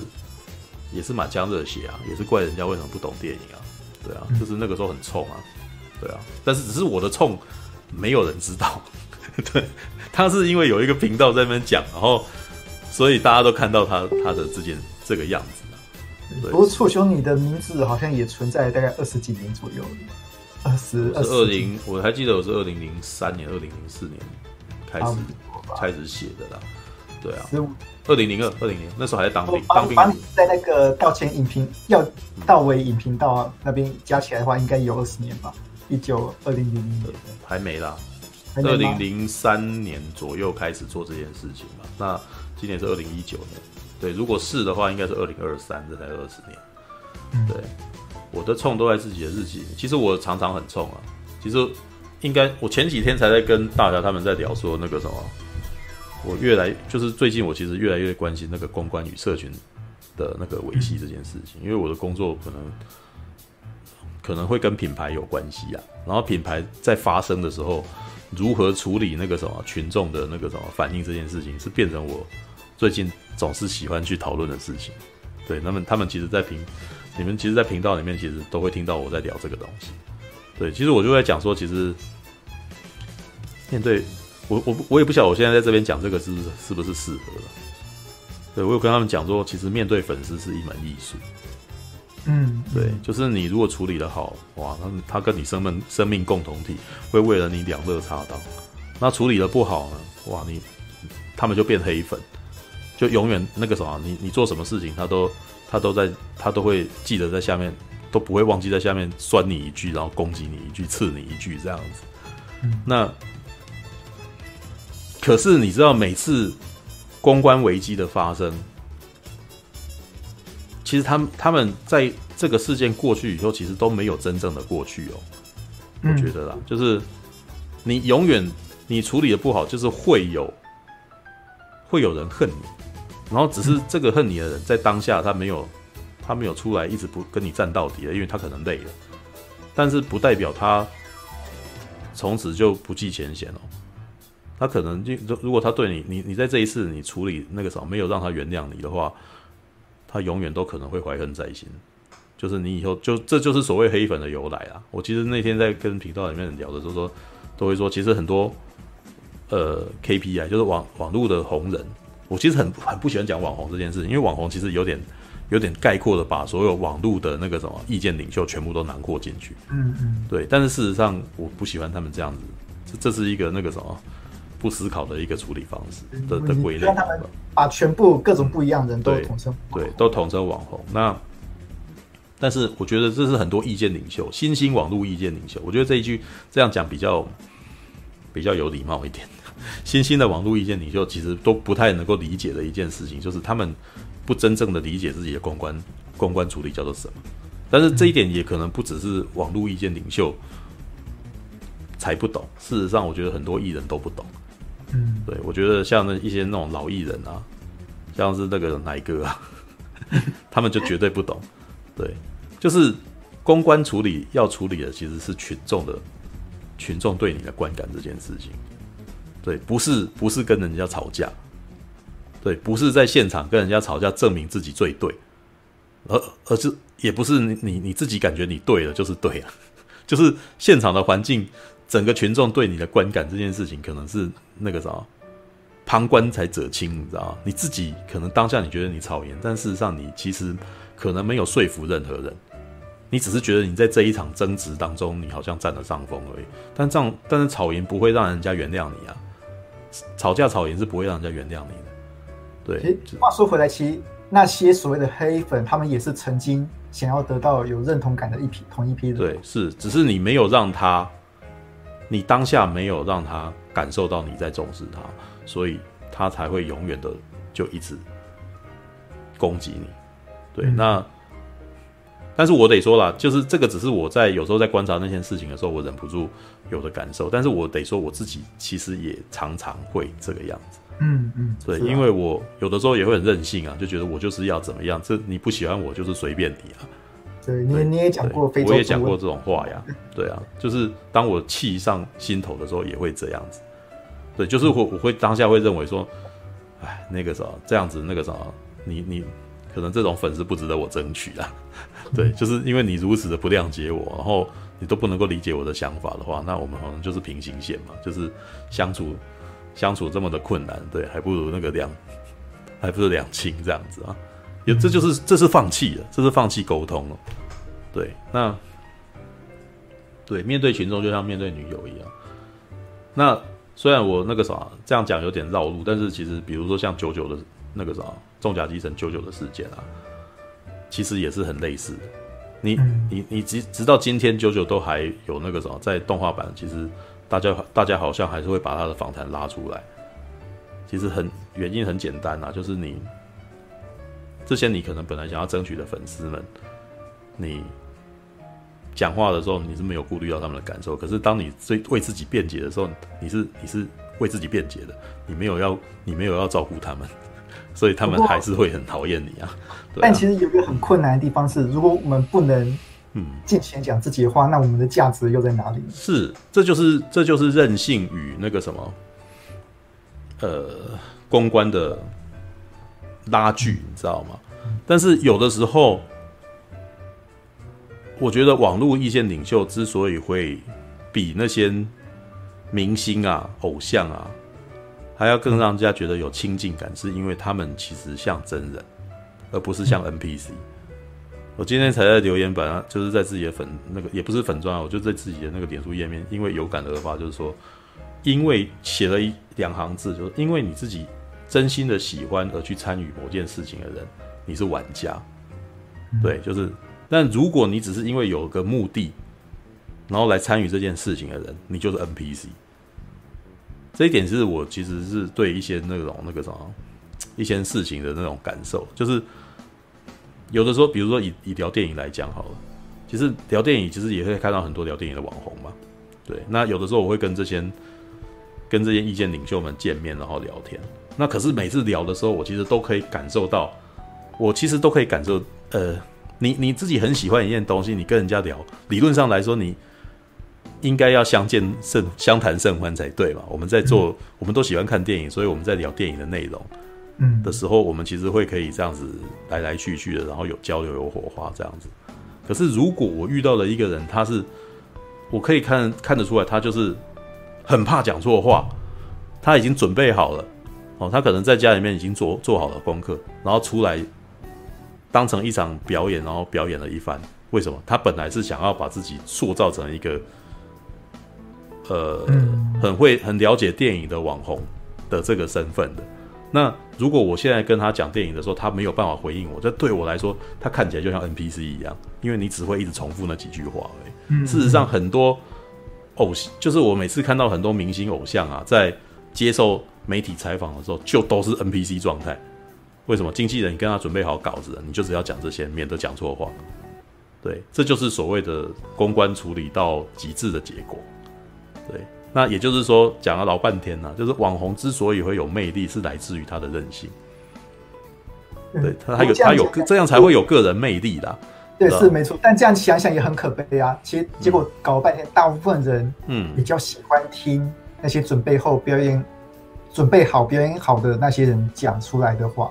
也是满腔热血啊，也是怪人家为什么不懂电影啊。对啊，就是那个时候很冲啊。对啊，但是只是我的冲，没有人知道。对，他是因为有一个频道在那边讲，然后所以大家都看到他他的这件这个样子。不过楚兄，你的名字好像也存在大概二十几年左右，二十二二零，我还记得我是二零零三年、二零零四年开始开始写的啦。对啊，二零零二、二零零那时候还在当兵，当兵。把你在那个道前影评要到尾影评道那边加起来的话，应该有二十年吧。一九二零零零年。还没啦，二零零三年左右开始做这件事情嘛。那今年是二零一九年，对，如果是的话，应该是二零二三，这才二十年。对，我的冲都在自己的日记。其实我常常很冲啊。其实应该我前几天才在跟大家他们在聊说那个什么，我越来就是最近我其实越来越关心那个公关与社群的那个维系这件事情，因为我的工作可能。可能会跟品牌有关系啊，然后品牌在发生的时候，如何处理那个什么群众的那个什么反应这件事情，是变成我最近总是喜欢去讨论的事情。对，那么他们其实，在频你们其实，在频道里面其实都会听到我在聊这个东西。对，其实我就在讲说，其实面对我我我也不晓得我现在在这边讲这个是不是是不是适合了。对，我有跟他们讲说，其实面对粉丝是一门艺术。嗯，对，就是你如果处理的好，哇，他他跟你生命生命共同体会为了你两肋插刀。那处理的不好呢，哇，你他们就变黑粉，就永远那个什么，你你做什么事情，他都他都在他都会记得在下面，都不会忘记在下面酸你一句，然后攻击你一句，刺你一句这样子。嗯，那可是你知道，每次公关危机的发生。其实他们他们在这个事件过去以后，其实都没有真正的过去哦。我觉得啦，嗯、就是你永远你处理的不好，就是会有会有人恨你，然后只是这个恨你的人在当下他没有他没有出来一直不跟你战到底了，因为他可能累了，但是不代表他从此就不计前嫌哦。他可能就如果他对你，你你在这一次你处理那个什么没有让他原谅你的话，他永远都可能会怀恨在心。就是你以后就这就是所谓黑粉的由来啊。我其实那天在跟频道里面聊的时候说，都会说其实很多呃 KPI 就是网网络的红人，我其实很很不喜欢讲网红这件事情，因为网红其实有点。有点概括的把所有网络的那个什么意见领袖全部都囊括进去，嗯嗯，对。但是事实上，我不喜欢他们这样子，这这是一个那个什么不思考的一个处理方式的的归类。让他们把全部各种不一样的人都统称，对，都统称网红。那但是我觉得这是很多意见领袖，新兴网络意见领袖。我觉得这一句这样讲比较比较有礼貌一点。新兴的网络意见领袖其实都不太能够理解的一件事情，就是他们。不真正的理解自己的公关公关处理叫做什么，但是这一点也可能不只是网络意见领袖才不懂。事实上，我觉得很多艺人都不懂。嗯，对，我觉得像那一些那种老艺人啊，像是那个奶哥啊，他们就绝对不懂。对，就是公关处理要处理的其实是群众的群众对你的观感这件事情。对，不是不是跟人家吵架。对，不是在现场跟人家吵架证明自己最对，而而是也不是你你你自己感觉你对了就是对了，就是现场的环境，整个群众对你的观感这件事情，可能是那个啥，旁观才者清，你知道？你自己可能当下你觉得你吵赢，但事实上你其实可能没有说服任何人，你只是觉得你在这一场争执当中，你好像占了上风而已。但这样，但是吵赢不会让人家原谅你啊，吵架吵赢是不会让人家原谅你的。对，话说回来，其实那些所谓的黑粉，他们也是曾经想要得到有认同感的一批同一批人。对，是，只是你没有让他，你当下没有让他感受到你在重视他，所以他才会永远的就一直攻击你。对，嗯、那，但是我得说了，就是这个只是我在有时候在观察那件事情的时候，我忍不住有的感受。但是我得说，我自己其实也常常会这个样子。嗯嗯，对，因为我有的时候也会很任性啊，就觉得我就是要怎么样，这你不喜欢我就是随便你啊。对，你你也讲过非洲，我也讲过这种话呀。对啊，就是当我气上心头的时候，也会这样子。对，就是我我会当下会认为说，哎，那个啥，这样子那个啥，你你可能这种粉丝不值得我争取啊。对，就是因为你如此的不谅解我，然后你都不能够理解我的想法的话，那我们可能就是平行线嘛，就是相处。相处这么的困难，对，还不如那个两，还不如两清这样子啊，也这就是这是放弃了，这是放弃沟通了，对，那对面对群众就像面对女友一样，那虽然我那个啥这样讲有点绕路，但是其实比如说像九九的那个啥重甲机神九九的事件啊，其实也是很类似的，你你你直直到今天九九都还有那个什么在动画版其实。大家大家好像还是会把他的访谈拉出来，其实很原因很简单啊，就是你这些你可能本来想要争取的粉丝们，你讲话的时候你是没有顾虑到他们的感受，可是当你最为自己辩解的时候，你是你是为自己辩解的，你没有要你没有要照顾他们，所以他们还是会很讨厌你啊。但其实有一个很困难的地方是，如果我们不能。嗯，尽情讲自己的话，那我们的价值又在哪里？是，这就是这就是任性与那个什么，呃，公关的拉锯，你知道吗？但是有的时候，我觉得网络意见领袖之所以会比那些明星啊、偶像啊还要更让人家觉得有亲近感，是因为他们其实像真人，而不是像 NPC。我今天才在留言板，就是在自己的粉那个也不是粉砖啊，我就在自己的那个脸书页面，因为有感而发，就是说，因为写了一两行字，就是因为你自己真心的喜欢而去参与某件事情的人，你是玩家，对，就是，但如果你只是因为有个目的，然后来参与这件事情的人，你就是 NPC。这一点是我其实是对一些那种那个什么一些事情的那种感受，就是。有的时候，比如说以以聊电影来讲好了，其实聊电影其实也会看到很多聊电影的网红嘛。对，那有的时候我会跟这些跟这些意见领袖们见面，然后聊天。那可是每次聊的时候，我其实都可以感受到，我其实都可以感受，呃，你你自己很喜欢一件东西，你跟人家聊，理论上来说，你应该要相见甚相谈甚欢才对嘛。我们在做，嗯、我们都喜欢看电影，所以我们在聊电影的内容，嗯的时候，我们其实会可以这样子来来去去的，然后有交流有火花这样子。可是如果我遇到了一个人，他是我可以看看得出来，他就是很怕讲错话，他已经准备好了哦，他可能在家里面已经做做好了功课，然后出来。当成一场表演，然后表演了一番。为什么？他本来是想要把自己塑造成一个，呃，很会、很了解电影的网红的这个身份的。那如果我现在跟他讲电影的时候，他没有办法回应我，这对我来说，他看起来就像 NPC 一样，因为你只会一直重复那几句话而已。事实上，很多偶像，就是我每次看到很多明星偶像啊，在接受媒体采访的时候，就都是 NPC 状态。为什么经纪人跟他准备好稿子，你就只要讲这些，免得讲错话。对，这就是所谓的公关处理到极致的结果。对，那也就是说，讲了老半天呢、啊，就是网红之所以会有魅力，是来自于他的韧性。对，他还有他有这样才会有个人魅力的。对，是没错。但这样想想也很可悲啊。其实结果搞了半天，大部分人嗯比较喜欢听那些准备后表演、准备好表演好的那些人讲出来的话。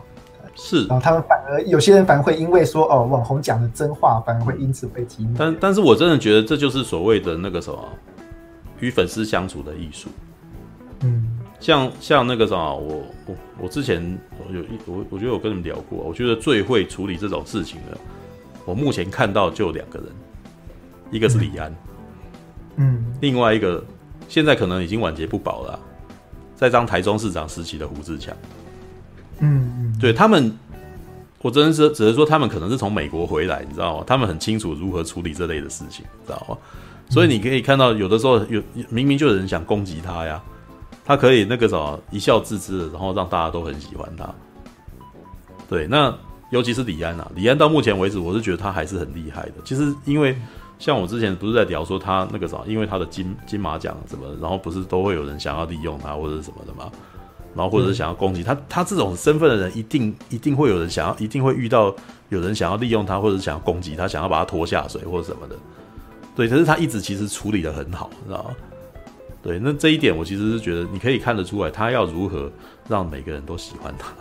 是，然后他们反而有些人反而会因为说哦，网红讲的真话，反而会因此被激怒。但但是我真的觉得这就是所谓的那个什么，与粉丝相处的艺术。嗯，像像那个什么，我我我之前有一我我觉得我跟你们聊过，我觉得最会处理这种事情的，我目前看到就两个人，一个是李安，嗯，另外一个现在可能已经晚节不保了，在当台中市长时期的胡志强。嗯嗯，对他们，我真的是只能说他们可能是从美国回来，你知道吗？他们很清楚如何处理这类的事情，知道吗？所以你可以看到，有的时候有明明就有人想攻击他呀，他可以那个什么一笑置之，然后让大家都很喜欢他。对，那尤其是李安啊，李安到目前为止，我是觉得他还是很厉害的。其实因为像我之前不是在聊说他那个什么，因为他的金金马奖什么，然后不是都会有人想要利用他或者什么的吗？然后或者是想要攻击他，他这种身份的人，一定一定会有人想要，一定会遇到有人想要利用他，或者是想要攻击他，想要把他拖下水或者什么的。对，可是他一直其实处理的很好，知道吗？对，那这一点我其实是觉得你可以看得出来，他要如何让每个人都喜欢他。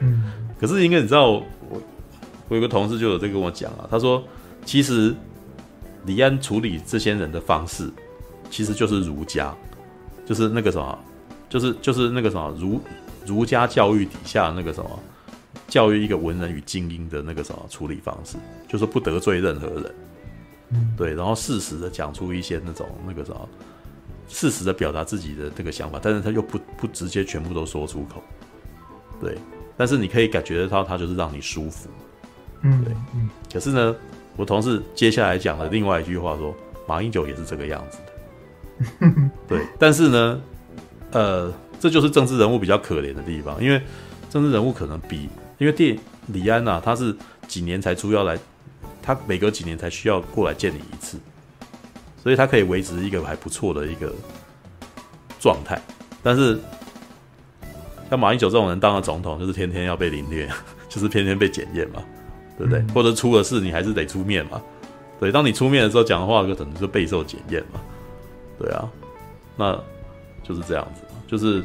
嗯，可是应该你知道，我我有个同事就有在跟我讲啊，他说其实李安处理这些人的方式，其实就是儒家，就是那个什么。就是就是那个什么儒儒家教育底下那个什么教育一个文人与精英的那个什么处理方式，就是不得罪任何人，嗯，对，然后适时的讲出一些那种那个什么，适时的表达自己的这个想法，但是他又不不直接全部都说出口，对，但是你可以感觉得到他就是让你舒服，嗯，对，嗯，可是呢，我同事接下来讲了另外一句话说，马英九也是这个样子的，对，但是呢。呃，这就是政治人物比较可怜的地方，因为政治人物可能比，因为电李安呐、啊，他是几年才出要来，他每隔几年才需要过来见你一次，所以他可以维持一个还不错的一个状态。但是像马英九这种人当了总统，就是天天要被凌虐，就是天天被检验嘛，对不对？嗯、或者出了事你还是得出面嘛，对，当你出面的时候讲的话，就可能就备受检验嘛，对啊，那就是这样子。就是，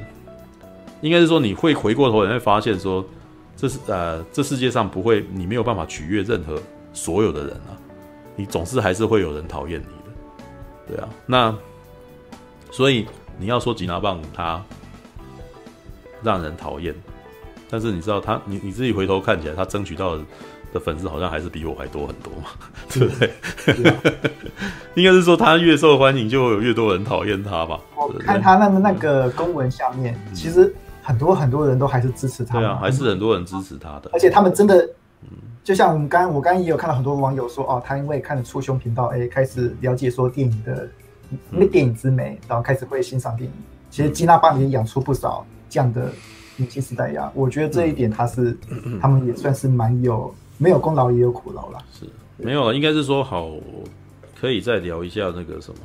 应该是说，你会回过头，你会发现说，这是呃，这世界上不会，你没有办法取悦任何所有的人啊，你总是还是会有人讨厌你的，对啊。那所以你要说吉拿棒他让人讨厌，但是你知道他，你你自己回头看起来，他争取到的。的粉丝好像还是比我还多很多嘛，对不对？应该是说他越受欢迎，就会有越多人讨厌他吧。我看他那个那个公文下面，嗯、其实很多很多人都还是支持他。对啊，还是很多人支持他的。而且他们真的，就像我们刚我刚刚也有看到很多网友说，哦，他因为看了促胸频道，哎，开始了解说电影的那电影之美，然后开始会欣赏电影。其实吉拿棒也养出不少这样的年轻时代呀。我觉得这一点他是，他们也算是蛮有。没有功劳也有苦劳啦，是没有了，应该是说好，可以再聊一下那个什么，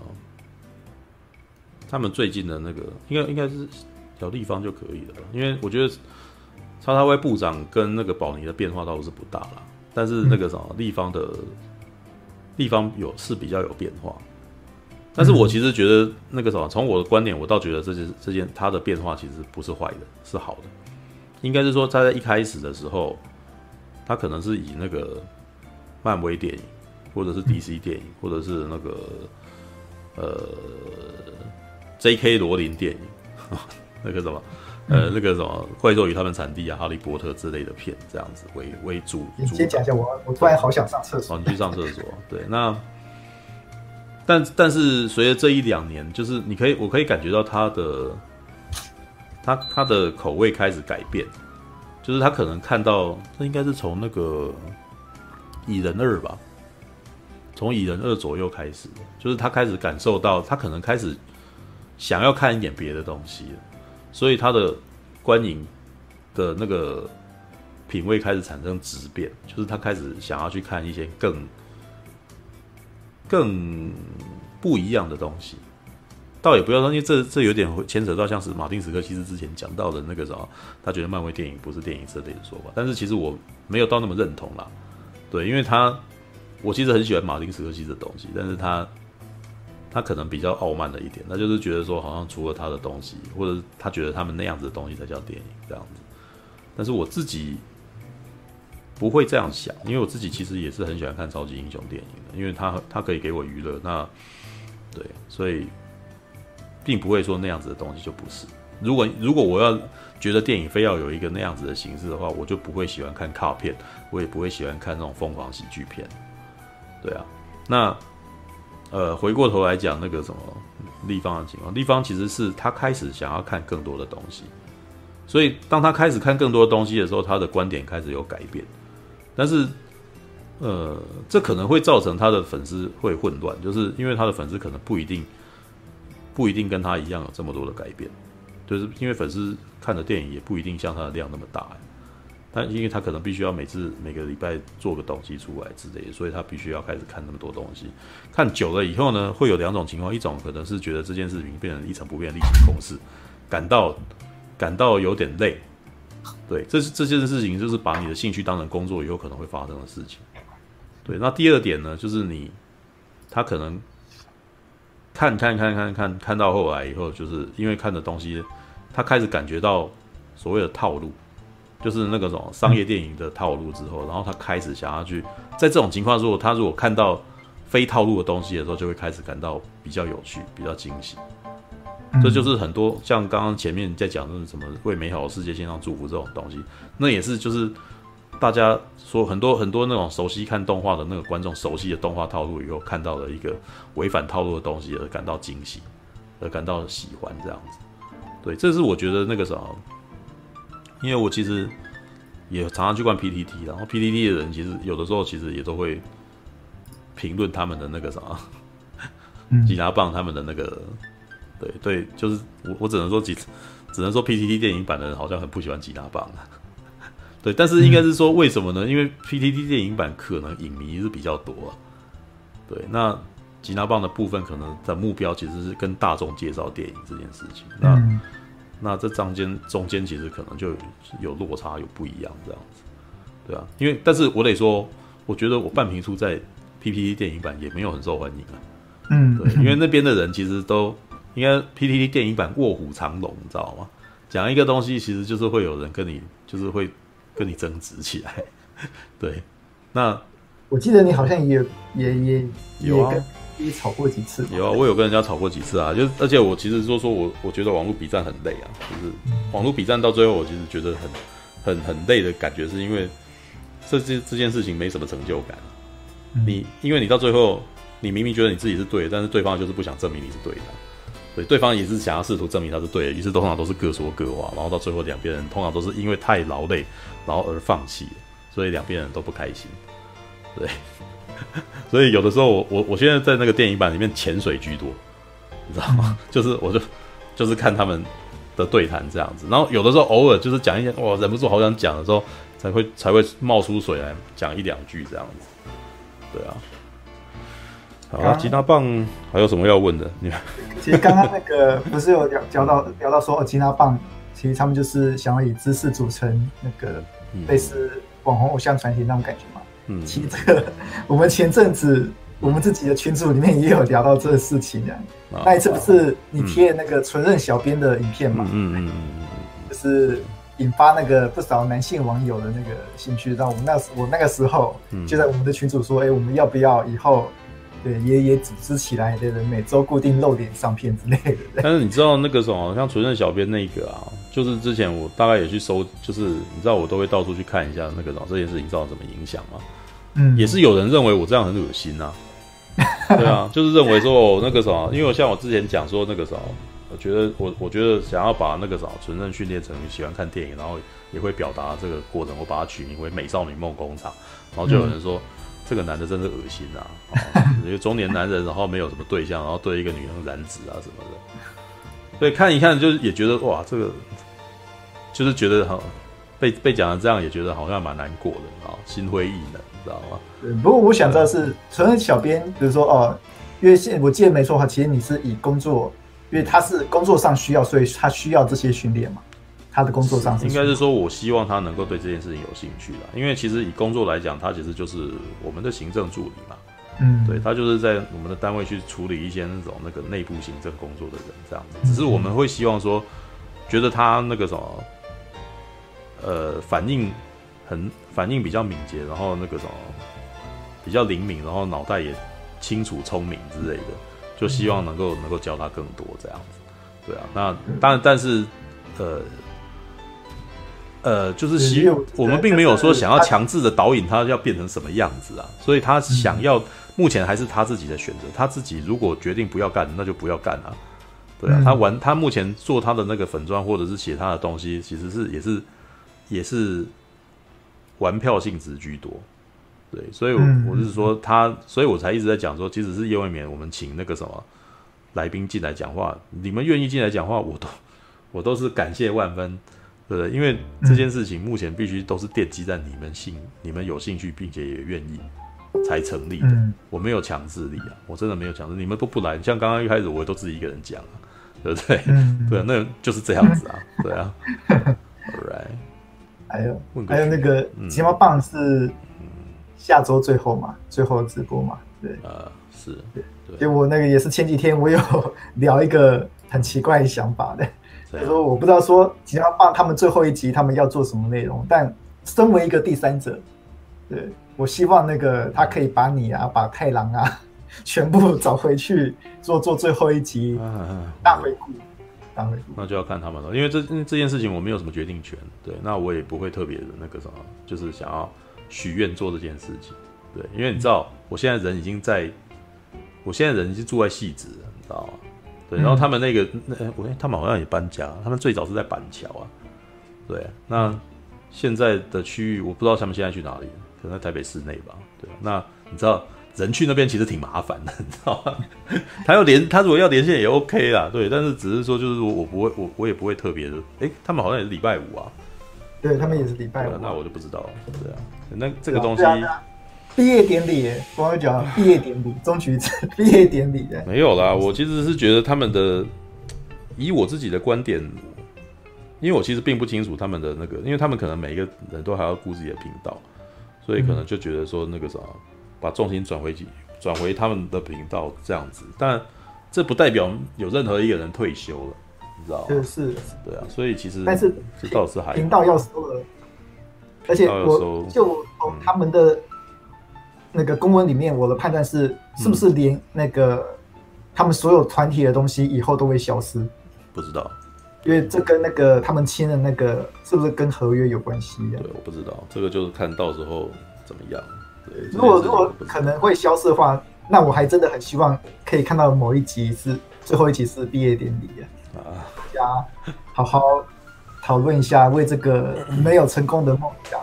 他们最近的那个，应该应该是小地方就可以了，因为我觉得，叉叉 Y 部长跟那个保尼的变化倒是不大了，但是那个什么立方的立方有是比较有变化。但是我其实觉得那个什么，从我的观点，我倒觉得这件这件它的变化其实不是坏的，是好的。应该是说他在一开始的时候，他可能是以那个漫威电影，或者是 DC 电影，或者是那个呃 J.K. 罗琳电影，那个什么呃那个什么怪兽与他们产地啊，哈利波特之类的片这样子为为主。你先讲一下，我我突然好想上厕所。哦，你去上厕所。对，那。但但是随着这一两年，就是你可以，我可以感觉到他的，他他的口味开始改变，就是他可能看到，那应该是从那个蚁人二吧，从蚁人二左右开始，就是他开始感受到，他可能开始想要看一点别的东西了，所以他的观影的那个品味开始产生质变，就是他开始想要去看一些更。更不一样的东西，倒也不要说，因为这这有点牵扯到像是马丁·史柯西斯之前讲到的那个什么，他觉得漫威电影不是电影这类的说法。但是其实我没有到那么认同啦，对，因为他我其实很喜欢马丁·史柯西斯的东西，但是他他可能比较傲慢了一点，他就是觉得说好像除了他的东西，或者他觉得他们那样子的东西才叫电影这样子。但是我自己。不会这样想，因为我自己其实也是很喜欢看超级英雄电影的，因为他他可以给我娱乐。那对，所以并不会说那样子的东西就不是。如果如果我要觉得电影非要有一个那样子的形式的话，我就不会喜欢看卡片，我也不会喜欢看那种疯狂喜剧片。对啊，那呃，回过头来讲那个什么立方的情况，立方其实是他开始想要看更多的东西，所以当他开始看更多的东西的时候，他的观点开始有改变。但是，呃，这可能会造成他的粉丝会混乱，就是因为他的粉丝可能不一定不一定跟他一样有这么多的改变，就是因为粉丝看的电影也不一定像他的量那么大，但因为他可能必须要每次每个礼拜做个东西出来之类的，所以他必须要开始看那么多东西。看久了以后呢，会有两种情况，一种可能是觉得这件事情变成一成不变的例行公事，感到感到有点累。对，这是这件事情，就是把你的兴趣当成工作，有可能会发生的事情。对，那第二点呢，就是你他可能看看看看看看到后来以后，就是因为看的东西，他开始感觉到所谓的套路，就是那个种商业电影的套路之后，然后他开始想要去在这种情况，如果他如果看到非套路的东西的时候，就会开始感到比较有趣，比较惊喜。这就是很多像刚刚前面在讲的什么为美好的世界献上祝福这种东西，那也是就是大家说很多很多那种熟悉看动画的那个观众熟悉的动画套路以后看到了一个违反套路的东西而感到惊喜，而感到喜欢这样子。对，这是我觉得那个什么，因为我其实也常常去逛 PTT，然后 PTT 的人其实有的时候其实也都会评论他们的那个什么，吉拿棒他们的那个。对对，就是我我只能说几，只能说 PTT 电影版的人好像很不喜欢吉拿棒。对，但是应该是说为什么呢？因为 PTT 电影版可能影迷是比较多啊。对，那吉拿棒的部分可能的目标其实是跟大众介绍电影这件事情。那、嗯、那这中间中间其实可能就有落差，有不一样这样子。对啊，因为但是我得说，我觉得我半瓶醋在 PPT 电影版也没有很受欢迎啊。嗯，对，因为那边的人其实都。应该 PPT 电影版卧虎藏龙，你知道吗？讲一个东西，其实就是会有人跟你，就是会跟你争执起来。对，那我记得你好像也也也有啊，也吵过几次。有啊，我有跟人家吵过几次啊。就是而且我其实说说我，我觉得网络比战很累啊。就是网络比战到最后，我其实觉得很很很累的感觉，是因为这这这件事情没什么成就感。你因为你到最后，你明明觉得你自己是对的，但是对方就是不想证明你是对的。对，对方也是想要试图证明他是对的，于是通常都是各说各话，然后到最后两边人通常都是因为太劳累，然后而放弃，所以两边人都不开心。对，所以有的时候我我我现在在那个电影版里面潜水居多，你知道吗？就是我就就是看他们的对谈这样子，然后有的时候偶尔就是讲一些哇忍不住好想讲的时候，才会才会冒出水来讲一两句这样子。对啊。好啊，吉拿棒还有什么要问的？你 其实刚刚那个不是有聊聊到聊到说，哦，吉拿棒其实他们就是想要以知识组成那个类似网红偶像传奇那种感觉嘛。嗯，其实这个我们前阵子我们自己的群组里面也有聊到这个事情啊。嗯、那一次不是你贴那个纯任小编的影片嘛？嗯嗯嗯嗯，就是引发那个不少男性网友的那个兴趣。让我们那时我那个时候就在我们的群组说，哎、嗯欸，我们要不要以后？对，也也组织起来的人，每周固定露脸上片之类的。但是你知道那个什么，像纯任小编那个啊，就是之前我大概也去搜，就是你知道我都会到处去看一下那个什么这件事情造成什么影响吗？嗯，也是有人认为我这样很恶心呐、啊。对啊，就是认为说我那个什么，因为我像我之前讲说那个什么，我觉得我我觉得想要把那个什么纯正训练成喜欢看电影，然后也会表达这个过程，我把它取名为《美少女梦工厂》，然后就有人说。嗯这个男的真是恶心啊！一个 中年男人，然后没有什么对象，然后对一个女人染指啊什么的，所以看一看就是也觉得哇，这个就是觉得好被被讲的这样，也觉得好像蛮难过的啊，心灰意冷，你知道吗？对，不过我想知道是存任小编，比如说哦，因为现我记得没错的话，其实你是以工作，因为他是工作上需要，所以他需要这些训练嘛。他的工作上是应该是说，我希望他能够对这件事情有兴趣啦。因为其实以工作来讲，他其实就是我们的行政助理嘛。嗯，对，他就是在我们的单位去处理一些那种那个内部行政工作的人这样子。只是我们会希望说，觉得他那个什么，呃，反应很反应比较敏捷，然后那个什么比较灵敏，然后脑袋也清楚聪明之类的，就希望能够能够教他更多这样子。对啊，那当然，但是呃。呃，就是希我们并没有说想要强制的导引他要变成什么样子啊，所以他想要目前还是他自己的选择，他自己如果决定不要干，那就不要干啊。对啊，他玩他目前做他的那个粉专或者是写他的东西，其实是也是也是玩票性质居多。对，所以我是说他，所以我才一直在讲说，即使是叶未眠，我们请那个什么来宾进来讲话，你们愿意进来讲话，我都我都是感谢万分。对的，因为这件事情目前必须都是奠基在你们兴、你们有兴趣并且也愿意才成立的。我没有强制力啊，我真的没有强制。你们都不来，像刚刚一开始我也都自己一个人讲啊，对不对？对啊，那就是这样子啊，对啊。All right，还有还有那个睫毛棒是下周最后嘛，最后直播嘛，对啊，是对。就我那个也是前几天我有 聊一个很奇怪的想法的。就说我不知道说睫毛棒他们最后一集，他们要做什么内容。但身为一个第三者，对，我希望那个他可以把你啊，把太郎啊，全部找回去做做最后一集大回顾，那就要看他们了，因为这这件事情我没有什么决定权。对，那我也不会特别的那个什么，就是想要许愿做这件事情。对，因为你知道，我现在人已经在，我现在人已经住在汐止了，你知道吗？对，然后他们那个那我他们好像也搬家，他们最早是在板桥啊。对，那现在的区域我不知道他们现在去哪里，可能在台北市内吧。对，那你知道人去那边其实挺麻烦的，你知道吗？他要连他如果要连线也 OK 啦，对，但是只是说就是我我不会我我也不会特别的，哎，他们好像也是礼拜五啊。对他们也是礼拜五，那我就不知道了。对啊，那这个东西。毕业典礼，我会讲毕业典礼，终局毕业典礼。没有啦，我其实是觉得他们的，以我自己的观点，因为我其实并不清楚他们的那个，因为他们可能每一个人都还要顾自己的频道，所以可能就觉得说那个啥，把重心转回去，转回他们的频道这样子。但这不代表有任何一个人退休了，你知道吗？是，对啊，所以其实但是这倒是还频道要收了，而且我就从他们的。那个公文里面，我的判断是，是不是连那个、嗯、他们所有团体的东西以后都会消失？不知道，因为这跟那个他们签的那个是不是跟合约有关系呀？对，我不知道，这个就是看到时候怎么样。对，如果如果可能会消失的话，那我还真的很希望可以看到某一集是最后一集是毕业典礼啊！啊，大家好好讨论一下，为这个没有成功的梦想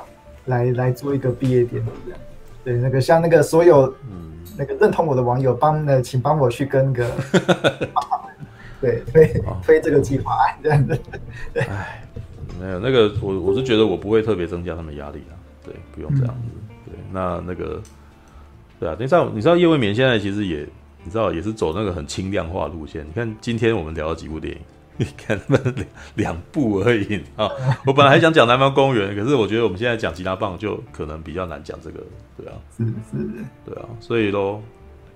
来来做一个毕业典礼这样。对，那个像那个所有，嗯，那个认同我的网友，帮呃，请帮我去跟个，对推推这个计划这样子。哎，没有那个，我我是觉得我不会特别增加他们压力啊，对，不用这样子。那那个，对啊，你知道你知道叶未眠现在其实也，你知道也是走那个很轻量化路线。你看今天我们聊了几部电影，你看他们两两部而已啊！我本来还想讲南方公园，可是我觉得我们现在讲吉他棒就可能比较难讲这个，对啊，是是，对啊，所以咯，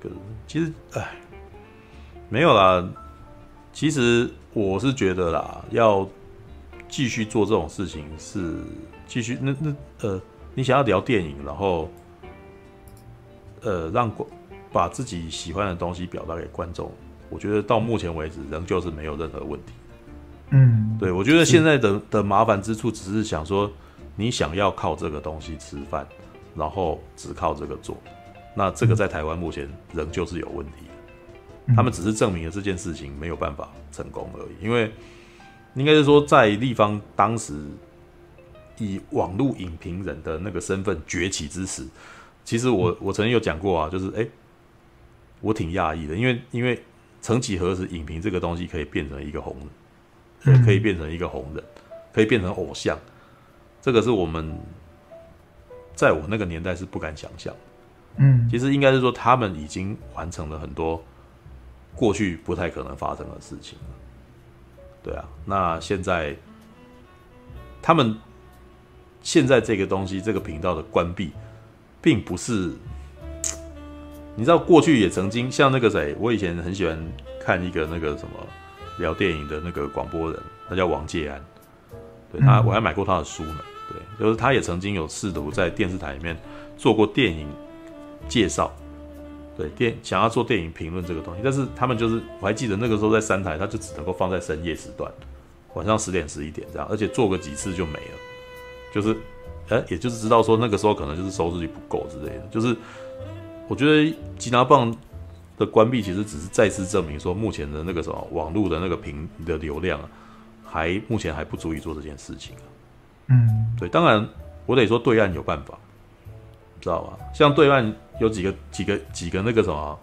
这个其实哎，没有啦。其实我是觉得啦，要继续做这种事情是继续那那呃，你想要聊电影，然后呃让把自己喜欢的东西表达给观众。我觉得到目前为止仍旧是没有任何问题。嗯，对，我觉得现在的的麻烦之处只是想说，你想要靠这个东西吃饭，然后只靠这个做，那这个在台湾目前仍旧是有问题的。他们只是证明了这件事情没有办法成功而已。因为应该是说，在立方当时以网络影评人的那个身份崛起之时，其实我我曾经有讲过啊，就是哎，我挺讶异的，因为因为。曾几何时，影评这个东西可以变成一个红人，可以变成一个红人，可以变成偶像，这个是我们在我那个年代是不敢想象。嗯，其实应该是说，他们已经完成了很多过去不太可能发生的事情了。对啊，那现在他们现在这个东西，这个频道的关闭，并不是。你知道过去也曾经像那个谁，我以前很喜欢看一个那个什么聊电影的那个广播人，他叫王介安，对他我还买过他的书呢，对，就是他也曾经有试图在电视台里面做过电影介绍，对电想要做电影评论这个东西，但是他们就是我还记得那个时候在三台，他就只能够放在深夜时段，晚上十点十一点这样，而且做个几次就没了，就是哎，也就是知道说那个时候可能就是收视率不够之类的，就是。我觉得吉拿棒的关闭其实只是再次证明说，目前的那个什么网络的那个屏的流量啊，还目前还不足以做这件事情啊。嗯，对，当然我得说对岸有办法，知道吧？像对岸有几个几个几个那个什么，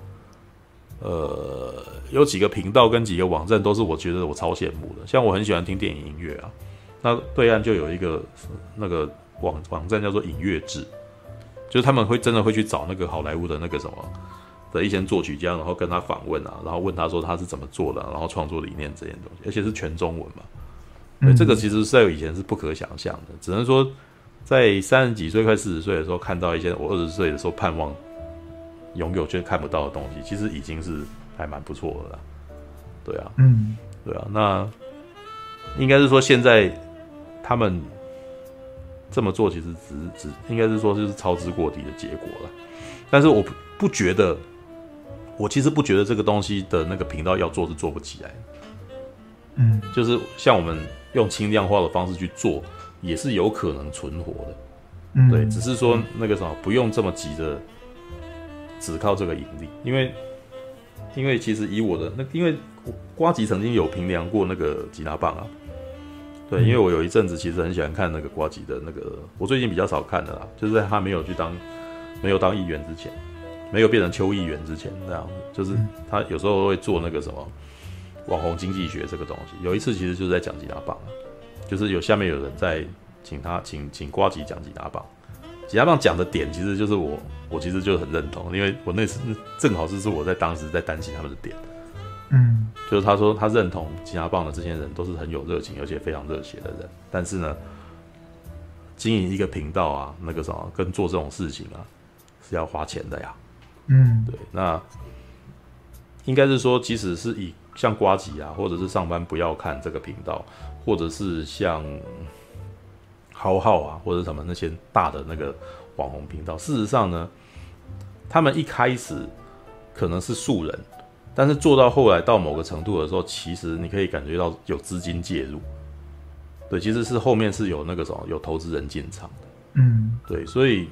呃，有几个频道跟几个网站都是我觉得我超羡慕的。像我很喜欢听电影音乐啊，那对岸就有一个那个网网站叫做影月志。就是他们会真的会去找那个好莱坞的那个什么的一些作曲家，然后跟他访问啊，然后问他说他是怎么做的，然后创作理念这些东西，而且是全中文嘛。嗯，这个其实在以前是不可想象的，只能说在三十几岁快四十岁的时候看到一些我二十岁的时候盼望拥有却看不到的东西，其实已经是还蛮不错的了。对啊，嗯，对啊，那应该是说现在他们。这么做其实只是只应该是说就是操之过急的结果了，但是我不不觉得，我其实不觉得这个东西的那个频道要做是做不起来，嗯，就是像我们用轻量化的方式去做，也是有可能存活的，嗯，对，只是说那个什么不用这么急着只靠这个盈利，因为因为其实以我的那因为瓜吉曾经有评量过那个吉拿棒啊。对，因为我有一阵子其实很喜欢看那个瓜吉的那个，我最近比较少看的啦，就是在他没有去当，没有当议员之前，没有变成邱议员之前，这样，就是他有时候会做那个什么网红经济学这个东西。有一次其实就是在讲吉拿棒，就是有下面有人在请他请请瓜吉讲吉拿棒，吉拿棒讲的点其实就是我我其实就很认同，因为我那次正好是是我在当时在担心他们的点。嗯，就是他说他认同吉拿棒的这些人都是很有热情而且非常热血的人，但是呢，经营一个频道啊，那个什么跟做这种事情啊是要花钱的呀。嗯，对，那应该是说，即使是以像瓜吉啊，或者是上班不要看这个频道，或者是像浩浩啊，或者什么那些大的那个网红频道，事实上呢，他们一开始可能是素人。但是做到后来到某个程度的时候，其实你可以感觉到有资金介入，对，其实是后面是有那个什么有投资人进场的，嗯，对，所以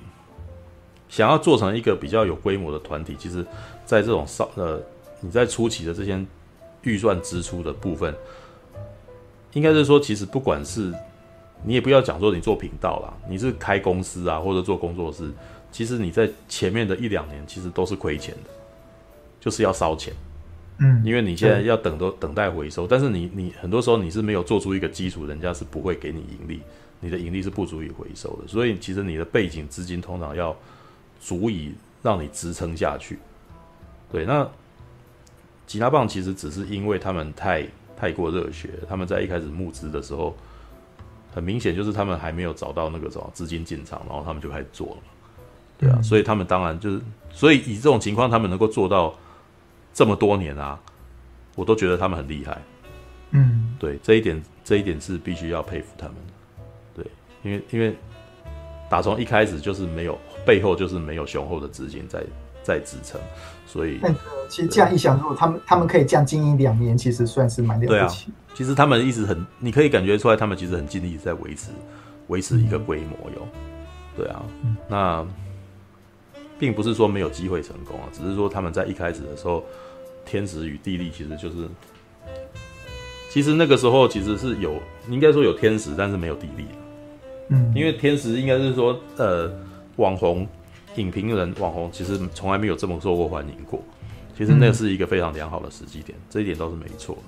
想要做成一个比较有规模的团体，其实，在这种少呃你在初期的这些预算支出的部分，应该是说，其实不管是你也不要讲说你做频道啦，你是开公司啊或者做工作室，其实你在前面的一两年其实都是亏钱的，就是要烧钱。嗯，因为你现在要等都等待回收，但是你你很多时候你是没有做出一个基础，人家是不会给你盈利，你的盈利是不足以回收的，所以其实你的背景资金通常要足以让你支撑下去。对，那吉他棒其实只是因为他们太太过热血。他们在一开始募资的时候，很明显就是他们还没有找到那个什么资金进场，然后他们就开始做了。对啊，嗯、所以他们当然就是，所以以这种情况，他们能够做到这么多年啊，我都觉得他们很厉害。嗯，对，这一点这一点是必须要佩服他们的。对，因为因为打从一开始就是没有背后就是没有雄厚的资金在在支撑，所以那个其实这样一想，如果他们他们可以这样经营两年，其实算是蛮了不起。其实他们一直很，你可以感觉出来，他们其实很尽力在维持维持一个规模哟。对啊，嗯、那。并不是说没有机会成功啊，只是说他们在一开始的时候，天时与地利其实就是，其实那个时候其实是有，应该说有天时，但是没有地利。嗯，因为天时应该是说，呃，网红、影评人、网红其实从来没有这么受过欢迎过。其实那是一个非常良好的时机点，这一点倒是没错。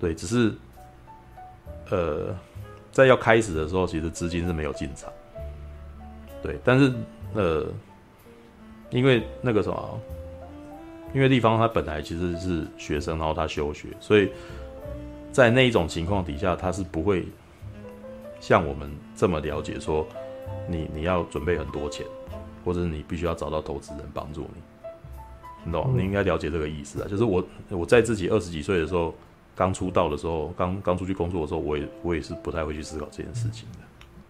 对，只是，呃，在要开始的时候，其实资金是没有进场。对，但是呃。因为那个什么，因为立方他本来其实是学生，然后他休学，所以在那一种情况底下，他是不会像我们这么了解说你，你你要准备很多钱，或者你必须要找到投资人帮助你，你懂？你应该了解这个意思啊。就是我我在自己二十几岁的时候，刚出道的时候，刚刚出去工作的时候，我也我也是不太会去思考这件事情的。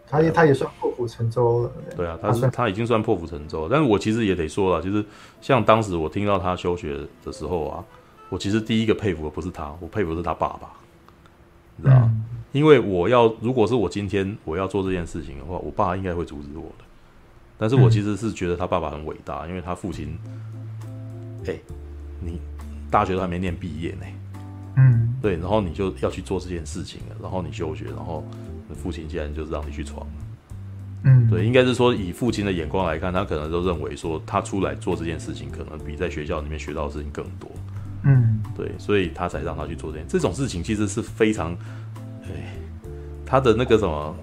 他也他也算破釜沉舟了。对啊，他是他已经算破釜沉舟了。但是我其实也得说了，其实像当时我听到他休学的时候啊，我其实第一个佩服的不是他，我佩服的是他爸爸，你知道吗？嗯、因为我要如果是我今天我要做这件事情的话，我爸应该会阻止我的。但是我其实是觉得他爸爸很伟大，因为他父亲，哎、欸，你大学都还没念毕业呢，嗯，对，然后你就要去做这件事情了，然后你休学，然后。父亲竟然就是让你去闯，嗯，对，应该是说以父亲的眼光来看，他可能都认为说他出来做这件事情，可能比在学校里面学到的事情更多，嗯，对，所以他才让他去做这件这种事情，其实是非常，哎，他的那个什么，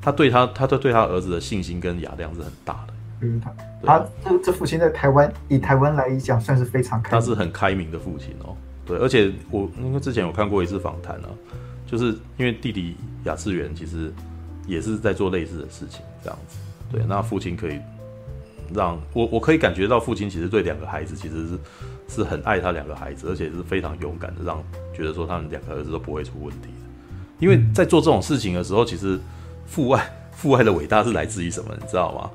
他对他，他对对他儿子的信心跟雅量是很大的，嗯，他他这这父亲在台湾以台湾来讲算是非常开明，他是很开明的父亲哦，对，而且我因为之前有看过一次访谈啊。就是因为弟弟亚次元其实也是在做类似的事情，这样子。对，那父亲可以让我，我可以感觉到父亲其实对两个孩子其实是是很爱他两个孩子，而且是非常勇敢的，让觉得说他们两个儿子都不会出问题的。因为在做这种事情的时候，其实父爱 父爱的伟大是来自于什么，你知道吗？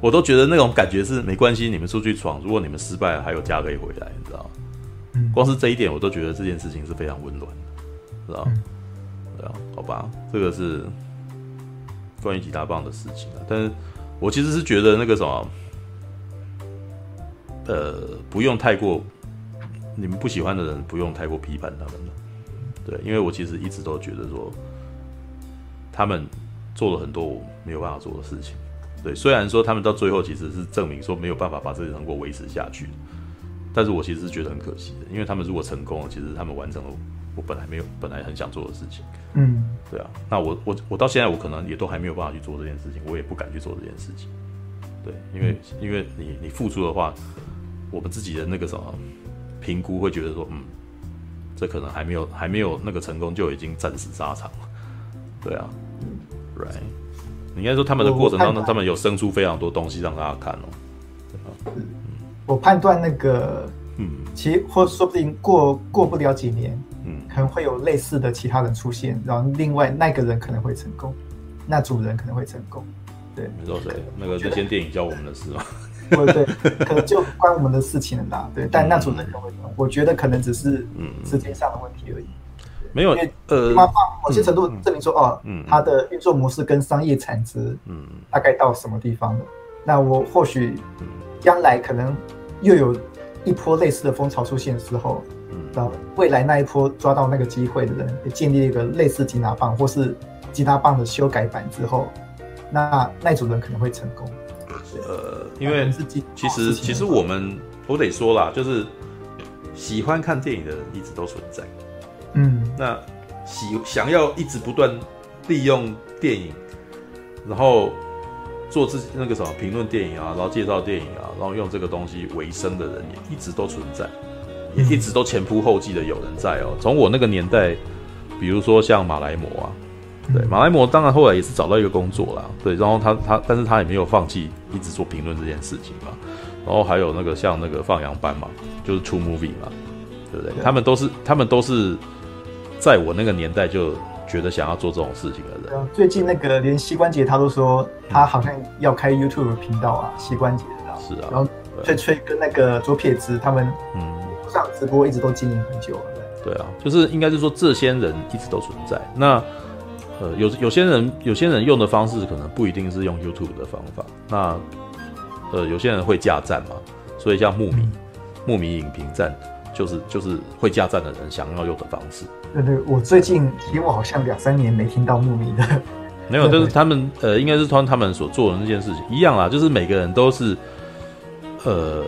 我都觉得那种感觉是没关系，你们出去闯，如果你们失败了，还有家可以回来，你知道吗？光是这一点，我都觉得这件事情是非常温暖的，知道吗？好吧，这个是关于吉他棒的事情啊。但是我其实是觉得那个什么，呃，不用太过，你们不喜欢的人不用太过批判他们了。对，因为我其实一直都觉得说，他们做了很多我没有办法做的事情。对，虽然说他们到最后其实是证明说没有办法把这个成果维持下去，但是我其实是觉得很可惜的，因为他们如果成功了，其实他们完成了。我本来没有，本来很想做的事情，嗯，对啊，那我我我到现在我可能也都还没有办法去做这件事情，我也不敢去做这件事情，对，因为、嗯、因为你你付出的话，我们自己的那个什么评估会觉得说，嗯，这可能还没有还没有那个成功就已经战死沙场了，对啊，right，你应该说他们的过程当中，他们有生出非常多东西让大家看哦，对啊，嗯，我判断那个，嗯，其实或说不定过过不了几年。嗯，可能会有类似的其他人出现，然后另外那个人可能会成功，那主人可能会成功。对，你说谁？那个那些电影教我们的事吗？对对，可能就关我们的事情了啦。对，但那主人可能会成功，我觉得可能只是时间上的问题而已。没有，因为呃，某些程度证明说，哦，嗯它的运作模式跟商业产值，嗯，大概到什么地方了？那我或许将来可能又有一波类似的风潮出现的时候。那未来那一波抓到那个机会的人，也建立一个类似吉拿棒或是吉拿棒的修改版之后，那那组人可能会成功。呃，因为其实其实我们我得说啦，就是喜欢看电影的人一直都存在。嗯，那喜想要一直不断利用电影，然后做自己那个什么评论电影啊，然后介绍电影啊，然后用这个东西为生的人也一直都存在。也一直都前仆后继的有人在哦。从我那个年代，比如说像马来摩啊，对，马来摩当然后来也是找到一个工作啦，对，然后他他，但是他也没有放弃一直做评论这件事情嘛。然后还有那个像那个放羊班嘛，就是出 movie 嘛，对不对？他们都是他们都是在我那个年代就觉得想要做这种事情的人。最近那个连膝关节他都说他好像要开 YouTube 频道啊，膝关节的。是啊。然后翠翠跟那个左撇子他们嗯上直播一直都经营很久了。对啊，就是应该是说这些人一直都存在。那呃有有些人有些人用的方式可能不一定是用 YouTube 的方法。那呃，有些人会架站嘛，所以像木米、木米影评站，就是就是会架站的人想要用的方式。对对，我最近因为我好像两三年没听到牧民的，没有，就是他们呃，应该是穿他们所做的那件事情一样啦，就是每个人都是呃，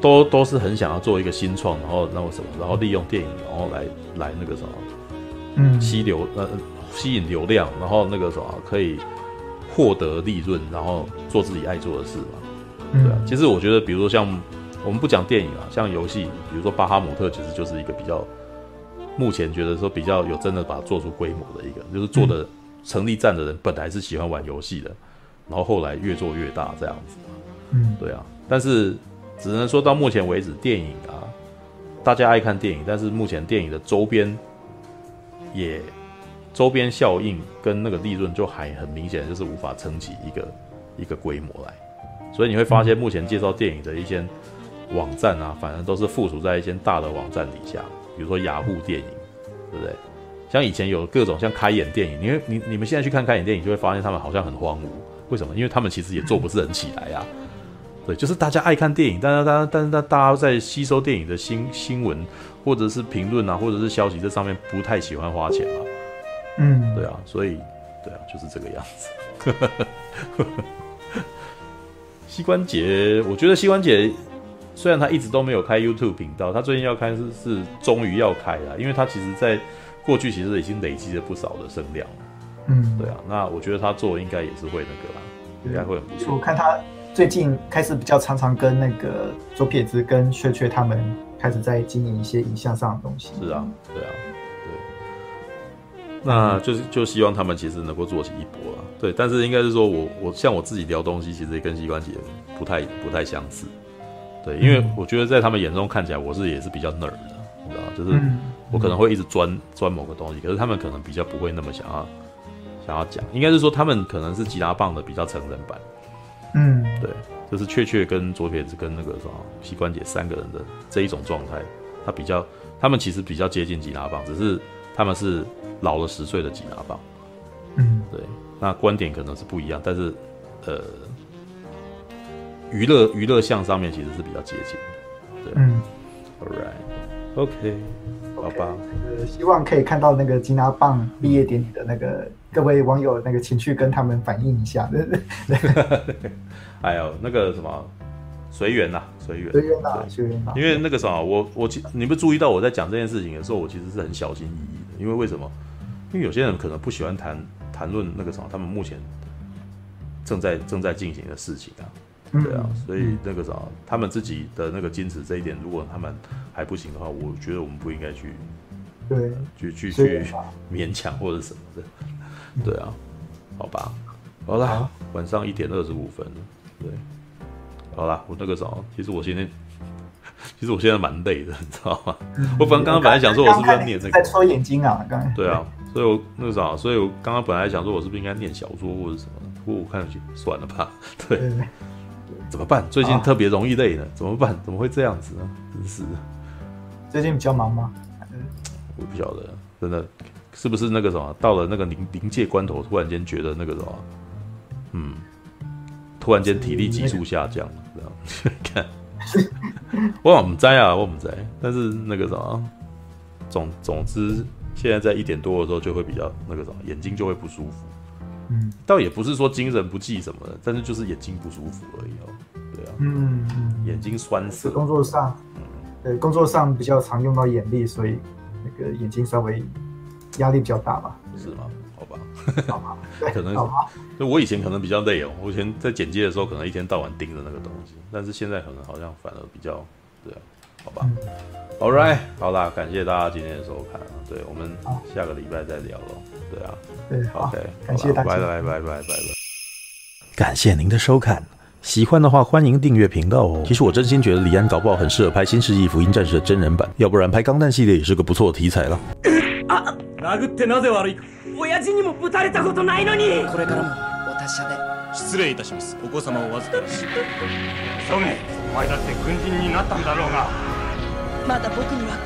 都都是很想要做一个新创，然后那个什么，然后利用电影，然后来来那个什么，嗯，吸流呃吸引流量，然后那个什么可以获得利润，然后做自己爱做的事嘛。对啊，其实我觉得，比如说像我们不讲电影啊，像游戏，比如说巴哈姆特，其实就是一个比较目前觉得说比较有真的把它做出规模的一个，就是做的成立站的人本来是喜欢玩游戏的，然后后来越做越大这样子。嗯，对啊，但是只能说到目前为止，电影啊，大家爱看电影，但是目前电影的周边也周边效应跟那个利润就还很明显，就是无法撑起一个一个规模来。所以你会发现，目前介绍电影的一些网站啊，反正都是附属在一些大的网站底下，比如说雅虎电影，对不对？像以前有各种像开演电影，因为你你们现在去看开演电影，就会发现他们好像很荒芜。为什么？因为他们其实也做不是很起来啊。对，就是大家爱看电影，但是大家但是大家在吸收电影的新新闻或者是评论啊，或者是消息这上面不太喜欢花钱嘛。嗯，对啊，所以对啊，就是这个样子。膝关节，我觉得膝关节虽然他一直都没有开 YouTube 频道，他最近要开是是终于要开了，因为他其实在过去其实已经累积了不少的声量。嗯，对啊，那我觉得他做应该也是会那个啦，应该会很不错。我看他最近开始比较常常跟那个左撇子跟雀雀他们开始在经营一些影像上的东西。是啊，对啊，对。那就是就希望他们其实能够做起一波了。对，但是应该是说我，我我像我自己聊东西，其实也跟膝关节不太不太相似。对，因为我觉得在他们眼中看起来，我是也是比较 nerd 的，你知道，就是我可能会一直钻钻某个东西，可是他们可能比较不会那么想要想要讲。应该是说，他们可能是吉拿棒的比较成人版。嗯，对，就是雀雀跟左撇子跟那个什么膝关节三个人的这一种状态，他比较，他们其实比较接近吉拿棒，只是他们是老了十岁的吉拿棒。嗯，对。那观点可能是不一样，但是，呃，娱乐娱乐项上面其实是比较接近的，对，嗯，All okay, 好吧，呃，希望可以看到那个吉拿棒毕业典礼的那个各位网友那个情绪，跟他们反映一下，对。对对，还有那个什么随缘呐，随缘，随缘呐，随缘呐，因为那个什么，我我其你不注意到我在讲这件事情的时候，我其实是很小心翼翼的，因为为什么？因为有些人可能不喜欢谈。谈论那个什么，他们目前正在正在进行的事情啊，对啊，所以那个啥，他们自己的那个坚持这一点，如果他们还不行的话，我觉得我们不应该去，对，去去去勉强或者什么的，对啊，好吧，好啦，晚上一点二十五分，对，好啦，我那个啥，其实我今天，其实我现在蛮累的，你知道吗？我本刚刚本来想说，我是不是要念这个？在戳眼睛啊，刚才。对啊。所以我那个啥，所以我刚刚本来想说，我是不是应该念小说或者什么？不过我看上去算了吧。对，怎么办？最近特别容易累呢，怎么办？怎么会这样子呢？真是。最近比较忙吗？我不晓得，真的是不是那个什么？到了那个临临界关头，突然间觉得那个什么，嗯，突然间体力急速下降，这样看。我不在啊，我不在，但是那个什么，总总之。现在在一点多的时候就会比较那个什么，眼睛就会不舒服。嗯，倒也不是说精神不济什么的，但是就是眼睛不舒服而已哦。对啊，嗯，眼睛酸涩。工作上，嗯，对，工作上比较常用到眼力，所以那个眼睛稍微压力比较大吧？是吗？好吧，好吧，可能就我以前可能比较累哦，我以前在剪接的时候可能一天到晚盯着那个东西，但是现在可能好像反而比较对啊。好吧。All right，好啦，感谢大家今天的收看啊。对，我们下个礼拜再聊喽。对啊，对，OK，感谢大家，拜拜拜拜拜拜。感谢您的收看，喜欢的话欢迎订阅频道哦。其实我真心觉得李安搞不好很适合拍《新世纪福音战士》的真人版，要不然拍钢弹系列也是个不错的题材了。啊，殴ってなぜ悪い？亲父にもぶたれたことないのに。これからもお达者で。失礼いたします。お子様を预かるし。ソメ、お前だって军人になったんだろうが。まだ仆には。